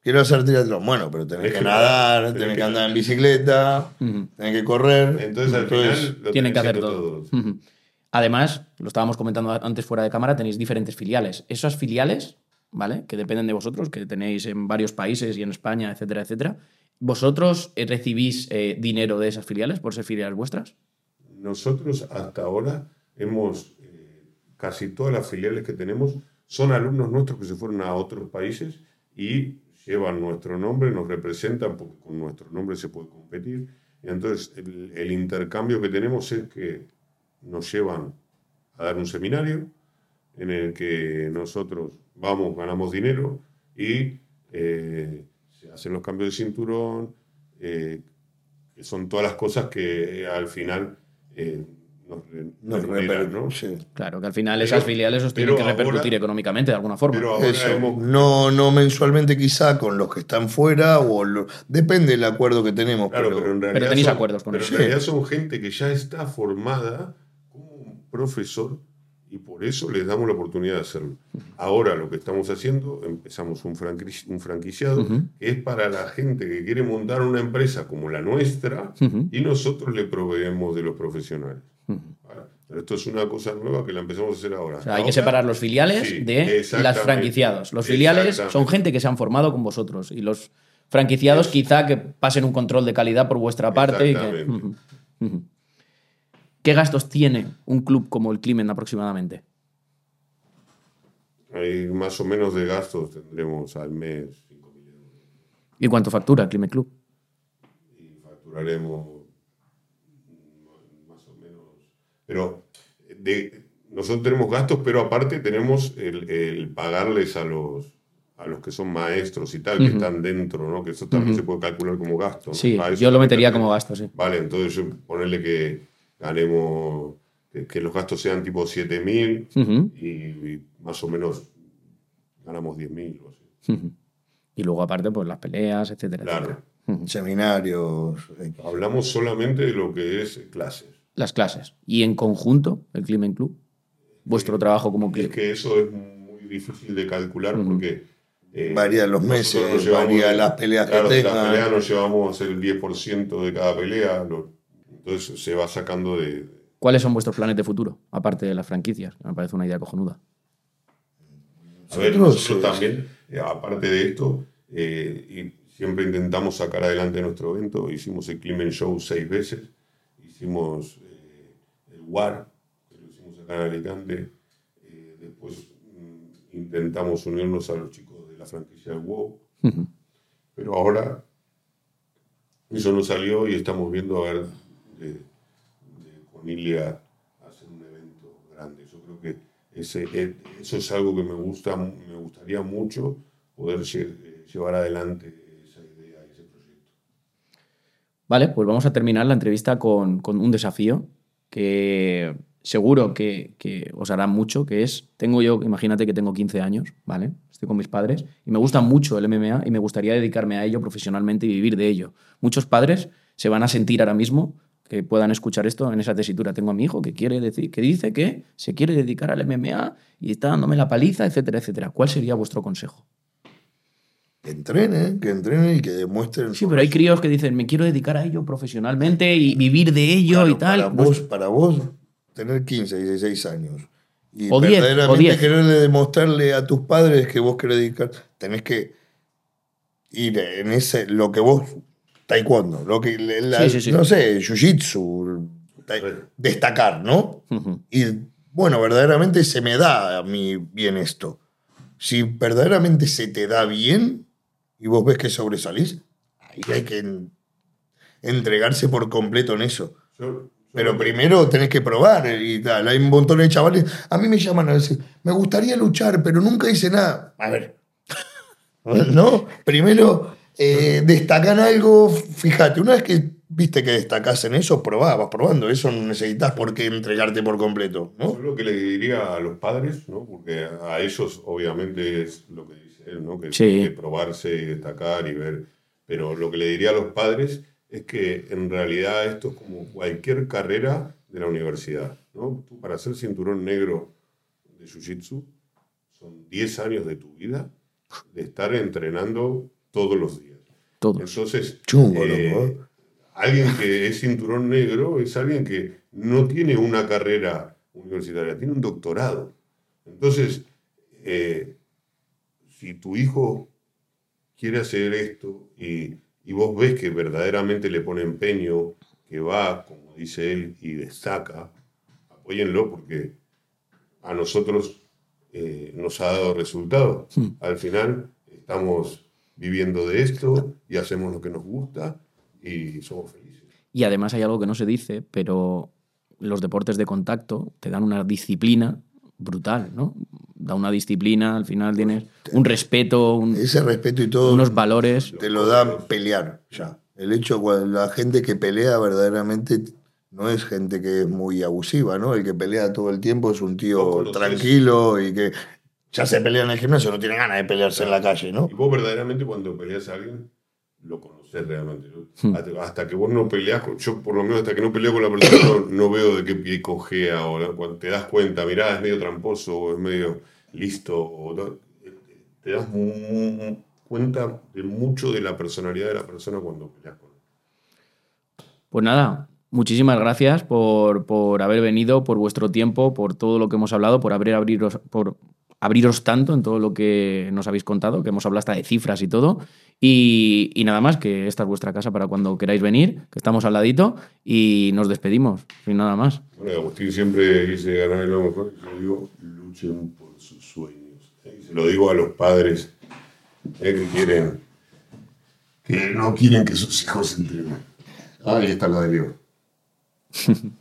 Quiero hacer triatlón. Bueno, pero tenés Es que que- nadar, tenés tenés que- que andar en bicicleta, tenés que correr. Entonces, al final, lo Tienen que hacer todo. Además, lo estábamos comentando antes fuera de cámara, tenéis diferentes filiales. Esas filiales, ¿vale? Que dependen de vosotros, que tenéis en varios países y en España, etcétera, etcétera. ¿Vosotros eh, recibís eh, dinero de esas filiales por ser filiales vuestras? Nosotros hasta ahora hemos, eh, casi todas las filiales que tenemos son alumnos nuestros que se fueron a otros países y llevan nuestro nombre, nos representan, porque con nuestro nombre se puede competir. Y entonces el, el intercambio que tenemos es que nos llevan a dar un seminario en el que nosotros vamos, ganamos dinero y eh, se hacen los cambios de cinturón, eh, que son todas las cosas que eh, al final eh, nos, re- Nos remuneran, reper- ¿no? sí. Claro, que al final Pero- esas filiales os tienen que repercutir ahora- económicamente de alguna forma. Pero ahora Eso, hemos, no, no mensualmente quizá con los que están fuera o lo- depende del acuerdo que tenemos. Claro, pero, pero en realidad tenéis son- acuerdos con pero eso. en realidad son gente que ya está formada como un profesor y por eso les damos la oportunidad de hacerlo. Ahora lo que estamos haciendo, empezamos un, franqui- un franquiciado que es para la gente que quiere montar una empresa como la nuestra y nosotros le proveemos de los profesionales. Esto es una cosa nueva que la empezamos a hacer ahora. O sea, hay que separar los filiales Sí, de las franquiciados. Los filiales son gente que se han formado con vosotros y los franquiciados Eso. quizá que pasen un control de calidad por vuestra parte. y que-. ¿Qué gastos tiene un club como el Climen aproximadamente? Hay más o menos de gastos tendremos al mes 5 millones ¿Y cuánto factura el Climen Club? y facturaremos mm, más o menos. Pero de, nosotros tenemos gastos, pero aparte tenemos el, el pagarles a los a los que son maestros y tal, que están dentro, ¿no? Que eso también se puede calcular como gasto. ¿no? Sí, eso yo lo metería como gasto, sí. Vale, entonces yo ponerle que ganemos, que, que los gastos sean tipo 7.000 Ujú. y, y más o menos ganamos 10.000 o así. Y luego aparte, pues las peleas, etcétera, Claro. etcétera. Seminarios. eh, Hablamos solamente de lo que es clases. Las clases. Y en conjunto, el Climen Club, vuestro trabajo como Es club. que eso es muy difícil de calcular porque... eh, Varían los meses, nos llevamos- varían las peleas que claro, tengan. Las peleas nos llevamos el 10% de cada pelea. lo- entonces se va sacando de... ¿Cuáles son vuestros planes de futuro? Aparte de las franquicias, que me parece una idea cojonuda. A ver, Nosotros, sí. también, eh, aparte de esto, eh, y siempre intentamos sacar adelante nuestro evento. Hicimos el Climen Show seis veces. Hicimos WAR, que lo hicimos acá en Alicante. Eh, después mm, intentamos unirnos a los chicos de la franquicia WoW. Ujú. Pero ahora eso no salió y estamos viendo a ver de, de con Ilia hacer un evento grande. Yo creo que ese, eh, eso es algo que me gusta, me gustaría mucho poder eh, llevar adelante esa idea, ese proyecto. Vale, pues vamos a terminar la entrevista con, con un desafío que seguro que, que os hará mucho, que es, tengo yo, imagínate que tengo 15 años, ¿vale? Estoy con mis padres y me gusta mucho el MMA y me gustaría dedicarme a ello profesionalmente y vivir de ello. Muchos padres se van a sentir ahora mismo que puedan escuchar esto en esa tesitura. Tengo a mi hijo que quiere decir, que dice que se quiere dedicar al MMA y está dándome la paliza, etcétera, etcétera. ¿Cuál sería vuestro consejo? Que entrenen, que entrenen y que demuestren. Sí, pero hay críos que dicen, me quiero dedicar a ello profesionalmente y vivir de ello y tal. Para vos, para vos, tener 15, 16 años. Y O 10, o verdaderamente 10. quererle demostrarle a tus padres que vos querés dedicar. Tenés que ir en ese, lo que vos, taekwondo, lo que, la- Sí, sí, sí. no sé, jiu-jitsu, ta- destacar, ¿no? Ujú. Y bueno, verdaderamente se me da a mí bien esto. Si verdaderamente se te da bien y vos ves que sobresalís, ahí hay que en- entregarse por completo en eso. Yo- yo Pero primero tenés que probar y tal. Hay un montón de chavales. A mí me llaman a veces, me gustaría luchar, pero nunca hice nada. A ver. ¿No? Primero, eh, destacan algo, fíjate, una vez que viste que destacás en eso, probá, vas probando. Eso no necesitas por qué entregarte por completo, Yo ¿no? lo que le diría a los padres, ¿no? porque a ellos obviamente es lo que él, ¿no? que Sí. que probarse y destacar y ver, pero lo que le diría a los padres es que en realidad esto es como cualquier carrera de la universidad. ¿no? Tú para ser cinturón negro de Jiu-Jitsu son 10 años de tu vida de estar entrenando todos los días. Todos. Entonces, Chungo, eh, loco. alguien que es cinturón negro es alguien que no tiene una carrera universitaria, tiene un doctorado. Entonces, eh, si tu hijo quiere hacer esto y, y vos ves que verdaderamente le pone empeño, que va, como dice él, y destaca, apóyenlo porque a nosotros eh, nos ha dado resultado. Al final estamos viviendo de esto y hacemos lo que nos gusta y somos felices. Y además hay algo que no se dice, pero los deportes de contacto te dan una disciplina brutal, ¿no? Da una disciplina, al final tienes un respeto, un- Ese respeto y todo unos valores. te lo da pelear ya. El hecho cuando la gente que pelea verdaderamente no es gente que es muy abusiva, ¿no? El que pelea todo el tiempo es un tío tranquilo y que ya se pelea en el gimnasio, no tiene ganas de pelearse en la calle, ¿no? Y vos verdaderamente cuando peleas a alguien, lo conoces realmente. ¿no? Hmm. Hasta, hasta que vos no peleas, con- yo por lo menos hasta que no peleo con la persona, no, no veo de qué pie cojea o cuando te das cuenta, mirá, es medio tramposo o es medio listo, o te das cuenta de mucho de la personalidad de la persona cuando peleas con él. Pues nada, muchísimas gracias por, por haber venido, por vuestro tiempo, por todo lo que hemos hablado, por abrir, abriros, por abriros tanto en todo lo que nos habéis contado, que hemos hablado hasta de cifras y todo. Y, y nada más, que esta es vuestra casa para cuando queráis venir, que estamos al ladito y nos despedimos, sin nada más. Bueno, Agustín siempre dice ganar lo mejor. Yo digo, luchen por sus sueños. ¿eh? Y se lo digo a los padres ¿eh? que quieren, que no quieren que sus hijos entrenen. Ahí está la de Dios.